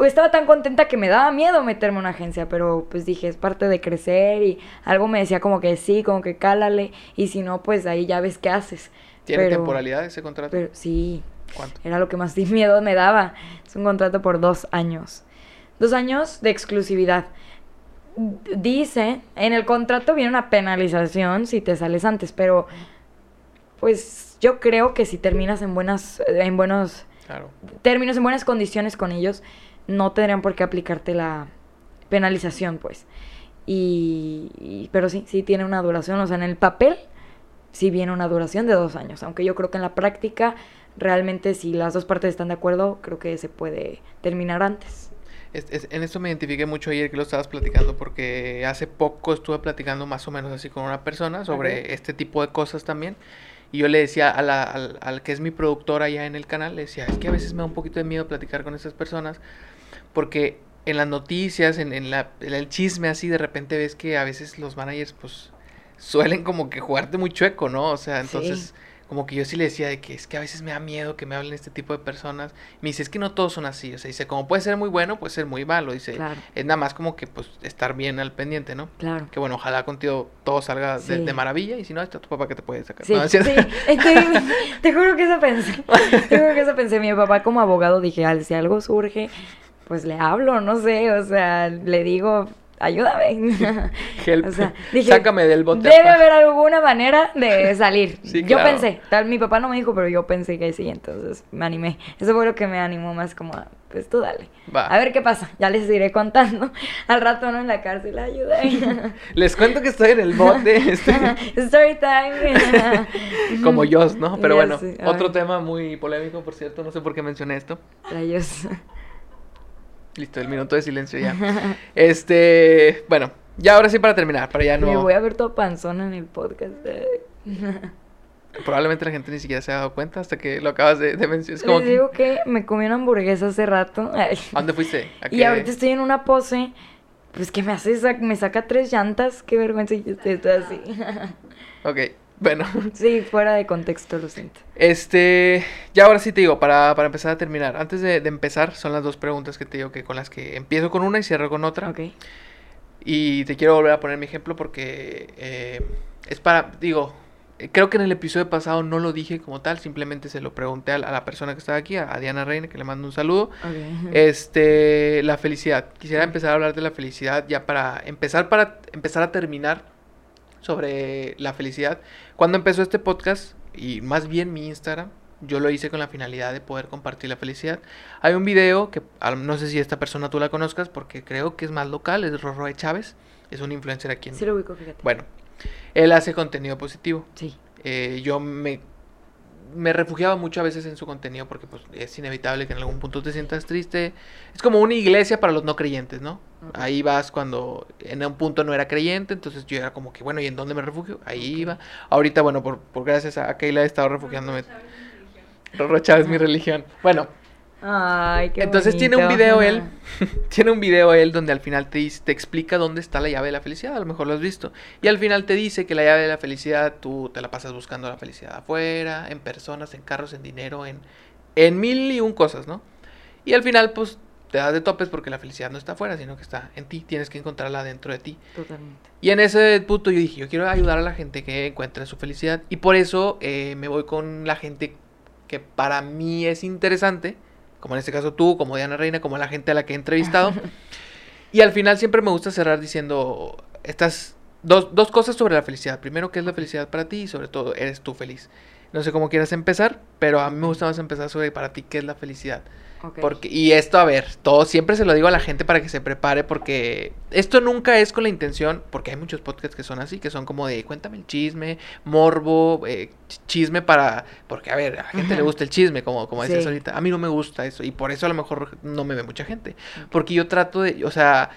estaba tan contenta que me daba miedo meterme en una agencia, pero pues dije, es parte de crecer y algo me decía como que sí, como que cálale y si no, pues ahí ya ves qué haces. ¿Tiene Pero- temporalidad ese contrato? Pero sí, ¿Cuánto? era lo que más *laughs* miedo me daba. Es un contrato por dos años. Dos años de exclusividad. Dice, en el contrato viene una penalización si te sales antes, pero pues yo creo que si terminas en buenas, en buenos Claro. términos, en buenas condiciones con ellos, no tendrían por qué aplicarte la penalización, pues. Y, y- pero sí, sí tiene una duración, o sea, en el papel sí viene una duración de dos años, aunque yo creo que en la práctica, realmente si las dos partes están de acuerdo, creo que se puede terminar antes. Es- es- en esto me identifiqué mucho ayer que lo estabas platicando porque hace poco estuve platicando más o menos así con una persona sobre este tipo de cosas también. Y yo le decía a la- al, al que es mi productor allá en el canal, le decía, es que a veces me da un poquito de miedo platicar con estas personas porque en las noticias, en, en la- en el chisme así, de repente ves que a veces los managers pues suelen como que jugarte muy chueco, ¿no? O sea, Sí. Como que yo sí le decía de que es que a veces me da miedo que me hablen este tipo de personas. Me dice, es que no todos son así. O sea, dice, como puede ser muy bueno, puede ser muy malo. Dice, Claro. es nada más como que pues estar bien al pendiente, ¿no? Claro. Que bueno, ojalá contigo todo salga de, Sí. de maravilla y si no, está tu papá que te puede sacar. Sí, No, sí. Estoy- *laughs* te juro que eso pensé. *laughs* Te juro que eso pensé. Mi papá como abogado dije, "Al, si algo surge, pues le hablo, no sé, o sea, le digo, ayúdame. Help. *laughs* *laughs* O sea, dije, Sácame del bote. Debe haber alguna manera de *laughs* salir. Sí, yo claro. pensé, tal, mi papá no me dijo, pero yo pensé que sí, entonces me animé. Eso fue lo que me animó más como, a, pues tú dale. Va. A ver qué pasa, ya les iré contando. Al rato no en la cárcel, ayuda. Les cuento que estoy en el bote. Story time. como yo, ¿no? Pero bueno, otro tema muy polémico, por cierto. No sé por qué mencioné esto. Rayos. Listo, el minuto de silencio ya. *laughs* Este, bueno, ya ahora sí para terminar, para ya Me no. voy a ver toda panzona en el podcast. *laughs* Probablemente la gente ni siquiera se ha dado cuenta hasta que lo acabas de, de mencionar. Les que, digo que me comí una hamburguesa hace rato. Ay. ¿A dónde fuiste? ¿A Y ahorita estoy en una pose, pues que me hace, me saca tres llantas, qué vergüenza y yo estoy toda así. Ok, bueno. sí, fuera de contexto, lo siento. Este, ya ahora sí te digo, para, para empezar a terminar. Antes de, de empezar, son las dos preguntas que te digo que con las que empiezo con una y cierro con otra. Ok. Y te quiero volver a poner mi ejemplo porque eh, es para, digo, creo que en el episodio pasado no lo dije como tal, simplemente se lo pregunté a, la- a la persona que estaba aquí, a, a Diana Reina, que le mando un saludo. Ok. *laughs* Este, la felicidad. Quisiera empezar a hablar de la felicidad ya para empezar para empezar a terminar sobre la felicidad. Cuando empezó este podcast y más bien mi Instagram, yo lo hice con la finalidad de poder compartir la felicidad. Hay un video que no sé si esta persona tú la conozcas porque creo que es más local, es Rorroe Chávez, es un influencer aquí en Sí lo ubico, fíjate. Bueno, él hace contenido positivo. Sí. Eh, yo me, me refugiaba mucho a veces en su contenido porque pues, es inevitable que en algún punto te sientas triste. Es como una iglesia para los no creyentes, ¿no? Ahí vas cuando en un punto no era creyente, entonces yo era como que, bueno, ¿y en dónde me refugio? Ahí iba. Ahorita, bueno, por, por gracias a Keila he estado refugiándome. Rorro Chávez mi religión. Bueno, Ay, qué entonces tiene un video él, *laughs* tiene un video él donde al final te, dice- te explica dónde está la llave de la felicidad, a lo mejor lo has visto. Y al final te dice que la llave de la felicidad tú te la pasas buscando la felicidad afuera, en personas, en carros, en dinero, en, en mil y un cosas, ¿no? Y al final pues te das de topes porque la felicidad no está afuera, sino que está en ti, tienes que encontrarla dentro de ti. Totalmente. Y en ese punto yo dije, yo quiero ayudar a la gente que encuentre su felicidad. Y por eso eh, me voy con la gente que para mí es interesante, como en este caso tú, como Diana Reina, como la gente a la que he entrevistado. *laughs* y al final siempre me gusta cerrar diciendo estas dos, dos cosas sobre la felicidad. Primero, ¿qué es la felicidad para ti? Y sobre todo, ¿eres tú feliz? No sé cómo quieras empezar, pero a mí me gusta más empezar sobre para ti qué es la felicidad. Porque, y esto, a ver, todo siempre se lo digo a la gente para que se prepare, porque esto nunca es con la intención, porque hay muchos podcasts que son así, que son como de cuéntame el chisme, morbo, eh, ch- chisme para, porque a ver, a la gente le gusta el chisme, como, como decías Sí. ahorita, a mí no me gusta eso, y por eso a lo mejor no me ve mucha gente, porque yo trato de, o sea,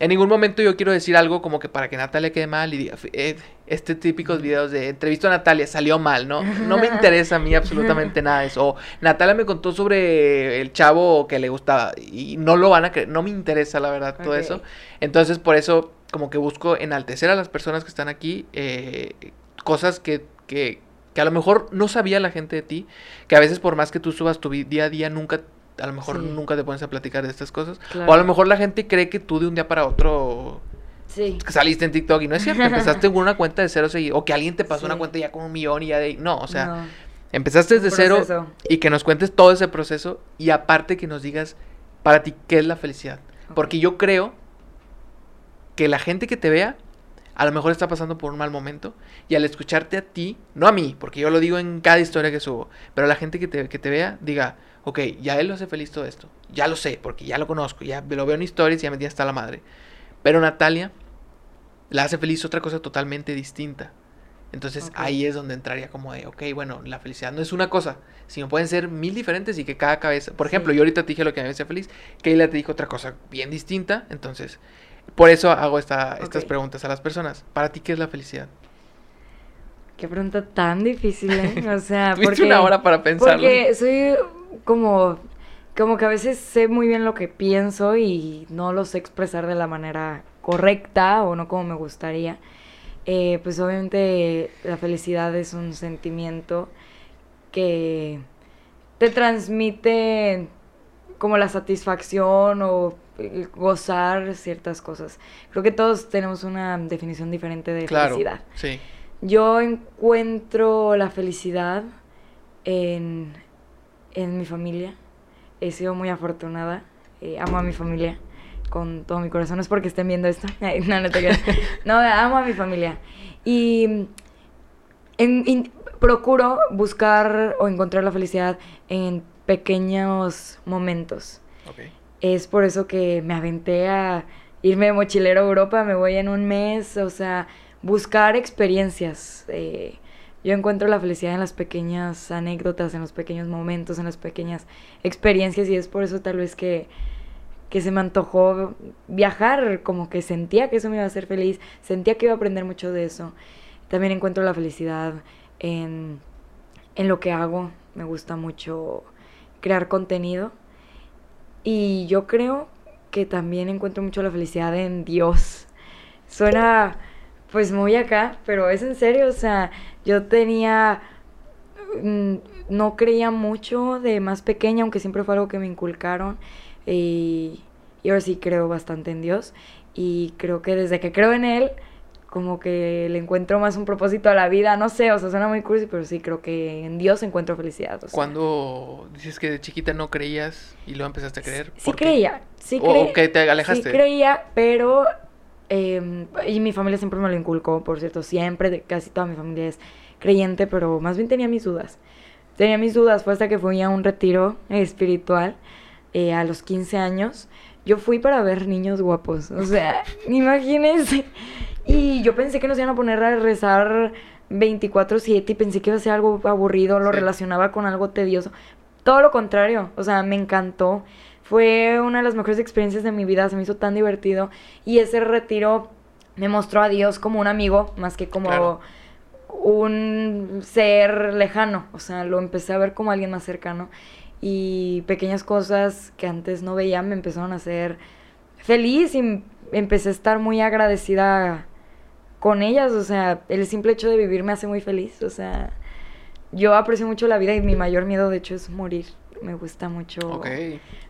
en ningún momento yo quiero decir algo como que para que Natalia quede mal y diga, eh, este típicos videos de entrevisto a Natalia salió mal, ¿no? No me interesa a mí absolutamente nada eso. O Natalia me contó sobre el chavo que le gustaba y no lo van a creer, no me interesa la verdad todo eso. Entonces por eso como que busco enaltecer a las personas que están aquí, eh, cosas que, que, que a lo mejor no sabía la gente de ti, que a veces por más que tú subas tu día a día nunca... A lo mejor Sí. nunca te pones a platicar de estas cosas. Claro. O a lo mejor la gente cree que tú de un día para otro Sí. saliste en TikTok y no es cierto, *laughs* empezaste con una cuenta de cero seguidores, o que alguien te pasó una cuenta ya con un millón y ya de... No, o sea, No, empezaste desde cero y que nos cuentes todo ese proceso y aparte que nos digas para ti qué es la felicidad. Porque yo creo que la gente que te vea a lo mejor está pasando por un mal momento y al escucharte a ti, no a mí, porque yo lo digo en cada historia que subo, pero a la gente que te, que te vea diga, ok, ya él lo hace feliz todo esto, ya lo sé, porque ya lo conozco, ya lo veo en stories y ya me tiene hasta la madre. Pero Natalia la hace feliz otra cosa totalmente distinta. Entonces ahí es donde entraría como de, ok, bueno, la felicidad no es una cosa, sino pueden ser mil diferentes y que cada cabeza, por ejemplo, Sí. yo ahorita te dije lo que me hacía feliz, Keila te dijo otra cosa bien distinta, entonces por eso hago esta, estas preguntas a las personas. Para ti, ¿qué es la felicidad? Qué pregunta tan difícil, ¿eh? O *laughs* sea, Tuviste porque... una hora para pensarlo. Porque soy como, como que a veces sé muy bien lo que pienso y no lo sé expresar de la manera correcta o no como me gustaría. Eh, pues obviamente la felicidad es un sentimiento que te transmite como la satisfacción o gozar ciertas cosas. Creo que todos tenemos una definición diferente de claro, felicidad. sí. Yo encuentro la felicidad en, en mi familia. He sido muy afortunada. eh, amo a mi familia con todo mi corazón. No es porque estén viendo esto. *laughs* Ay, no, no te creas. No, amo a mi familia. Y en- in- procuro buscar o encontrar la felicidad en pequeños momentos. Ok. Es por eso que me aventé a irme de mochilero a Europa, me voy en un mes, o sea, buscar experiencias. eh, yo encuentro la felicidad en las pequeñas anécdotas, en los pequeños momentos, en las pequeñas experiencias y es por eso tal vez que, que se me antojó viajar, como que sentía que eso me iba a hacer feliz, sentía que iba a aprender mucho de eso. También encuentro la felicidad en, en lo que hago, me gusta mucho crear contenido. Y yo creo que también encuentro mucho la felicidad en Dios. Suena pues muy acá, pero es en serio, o sea, yo tenía mm, no creía mucho de más pequeña, aunque siempre fue algo que me inculcaron y, y ahora sí creo bastante en Dios y creo que desde que creo en él como que le encuentro más un propósito a la vida, no sé, o sea, suena muy cursi, pero sí creo que en Dios encuentro felicidad. o sea. Cuando dices que de chiquita no creías y luego empezaste a creer. Sí creía, sí O- creía. o que te alejaste. Sí creía, pero... eh, y mi familia siempre me lo inculcó, por cierto, siempre, casi toda mi familia es creyente, pero más bien tenía mis dudas. Tenía mis dudas, fue hasta que fui a un retiro espiritual eh, a los 15 años. Yo fui para ver niños guapos, o sea, *laughs* imagínense. Y yo pensé que nos iban a poner a rezar 24/7 y pensé que iba a ser algo aburrido, lo relacionaba con algo tedioso. Todo lo contrario, o sea, me encantó. Fue una de las mejores experiencias de mi vida, se me hizo tan divertido. Y ese retiro me mostró a Dios como un amigo, más que como Claro. un ser lejano, o sea, lo empecé a ver como alguien más cercano. Y pequeñas cosas que antes no veía me empezaron a hacer feliz y empecé a estar muy agradecida con ellas, o sea, el simple hecho de vivir me hace muy feliz, o sea, yo aprecio mucho la vida y mi mayor miedo de hecho es morir. Me gusta mucho. Ok.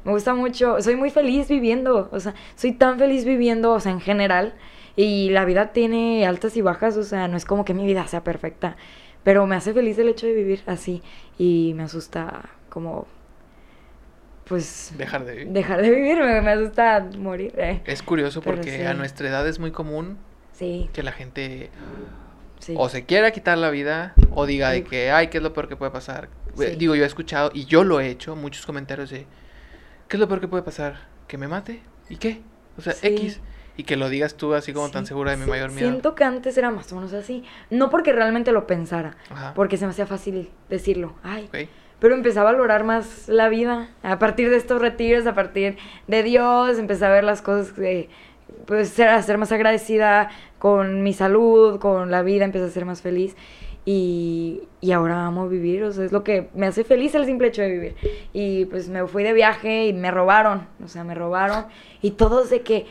Me gusta mucho, soy muy feliz viviendo, o sea, soy tan feliz viviendo, o sea, en general, y la vida tiene altas y bajas, o sea, no es como que mi vida sea perfecta, pero me hace feliz el hecho de vivir así y me asusta como, pues, Dejar de vivir. dejar de vivir, me, me asusta morir. eh. Es curioso Pero porque a nuestra edad es muy común Sí, que la gente sí. o se quiera quitar la vida o diga de que, ay, ¿qué es lo peor que puede pasar? Sí. Digo, yo he escuchado y yo lo he hecho, muchos comentarios de, ¿qué es lo peor que puede pasar? ¿Que me mate? ¿Y qué? O sea, Sí. X. Y que lo digas tú así como tan segura de mi mayor miedo. Siento que antes era más o menos así, no porque realmente lo pensara, Ajá. porque se me hacía fácil decirlo, ay. Pero empecé a valorar más la vida a partir de estos retiros, a partir de Dios, empecé a ver las cosas que, pues, ser, a ser más agradecida con mi salud, con la vida, empecé a ser más feliz. Y, y ahora amo vivir, o sea, es lo que me hace feliz el simple hecho de vivir. Y pues me fui de viaje y me robaron, o sea, me robaron. Y todos de que,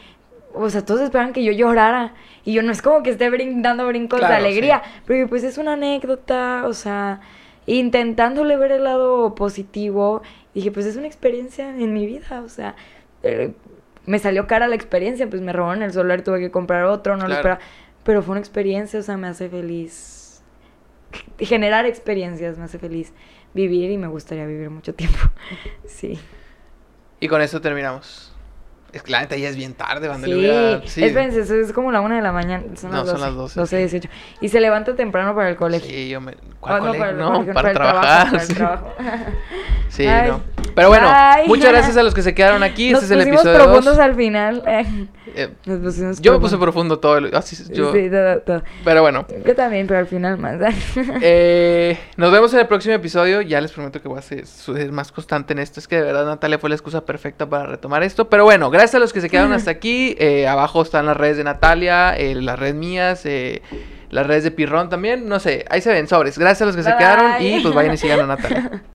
o sea, todos esperaban que yo llorara. Y yo no es como que esté brin- dando brincos Claro, de alegría, sí. pero pues es una anécdota, o sea, intentándole ver el lado positivo, dije, pues es una experiencia en mi vida, o sea, eh, me salió cara la experiencia, pues me robaron el celular, tuve que comprar otro, no lo esperaba, pero fue una experiencia, o sea, me hace feliz. Generar experiencias me hace feliz vivir y me gustaría vivir mucho tiempo. *laughs* Sí. Y con esto terminamos. Es que la neta ya es bien tarde, banda. le Sí, sí. espérense, es como la una de la mañana. Son No, las son 12, las 12, 12, sí. 18. Y se levanta temprano para el colegio. Sí, yo me... ¿Cuál Ah, no, para el No, colegio, para, trabajar. trabajo, para el sí. trabajo. *laughs* Sí, Ay. no. Pero bueno, muchas gracias a los que se quedaron *laughs* aquí. Nos este es el episodio profundos 2. al final. *laughs* eh. Nos pusimos yo me puse profundos. profundo todo. el- ah, sí, yo- Sí, todo, todo. Pero bueno, Yo también, pero al final más. eh, nos vemos en el próximo episodio. Ya les prometo que voy a ser, ser más constante en esto. Es que de verdad Natalia fue la excusa perfecta para retomar esto. Pero bueno, gracias a los que se quedaron hasta aquí. Eh, abajo están las redes de Natalia, eh, las redes mías, eh, las redes de Pirrón también. No sé, ahí se ven sobres. Gracias a los que se Bye, quedaron y pues vayan y sigan a *laughs* Natalia.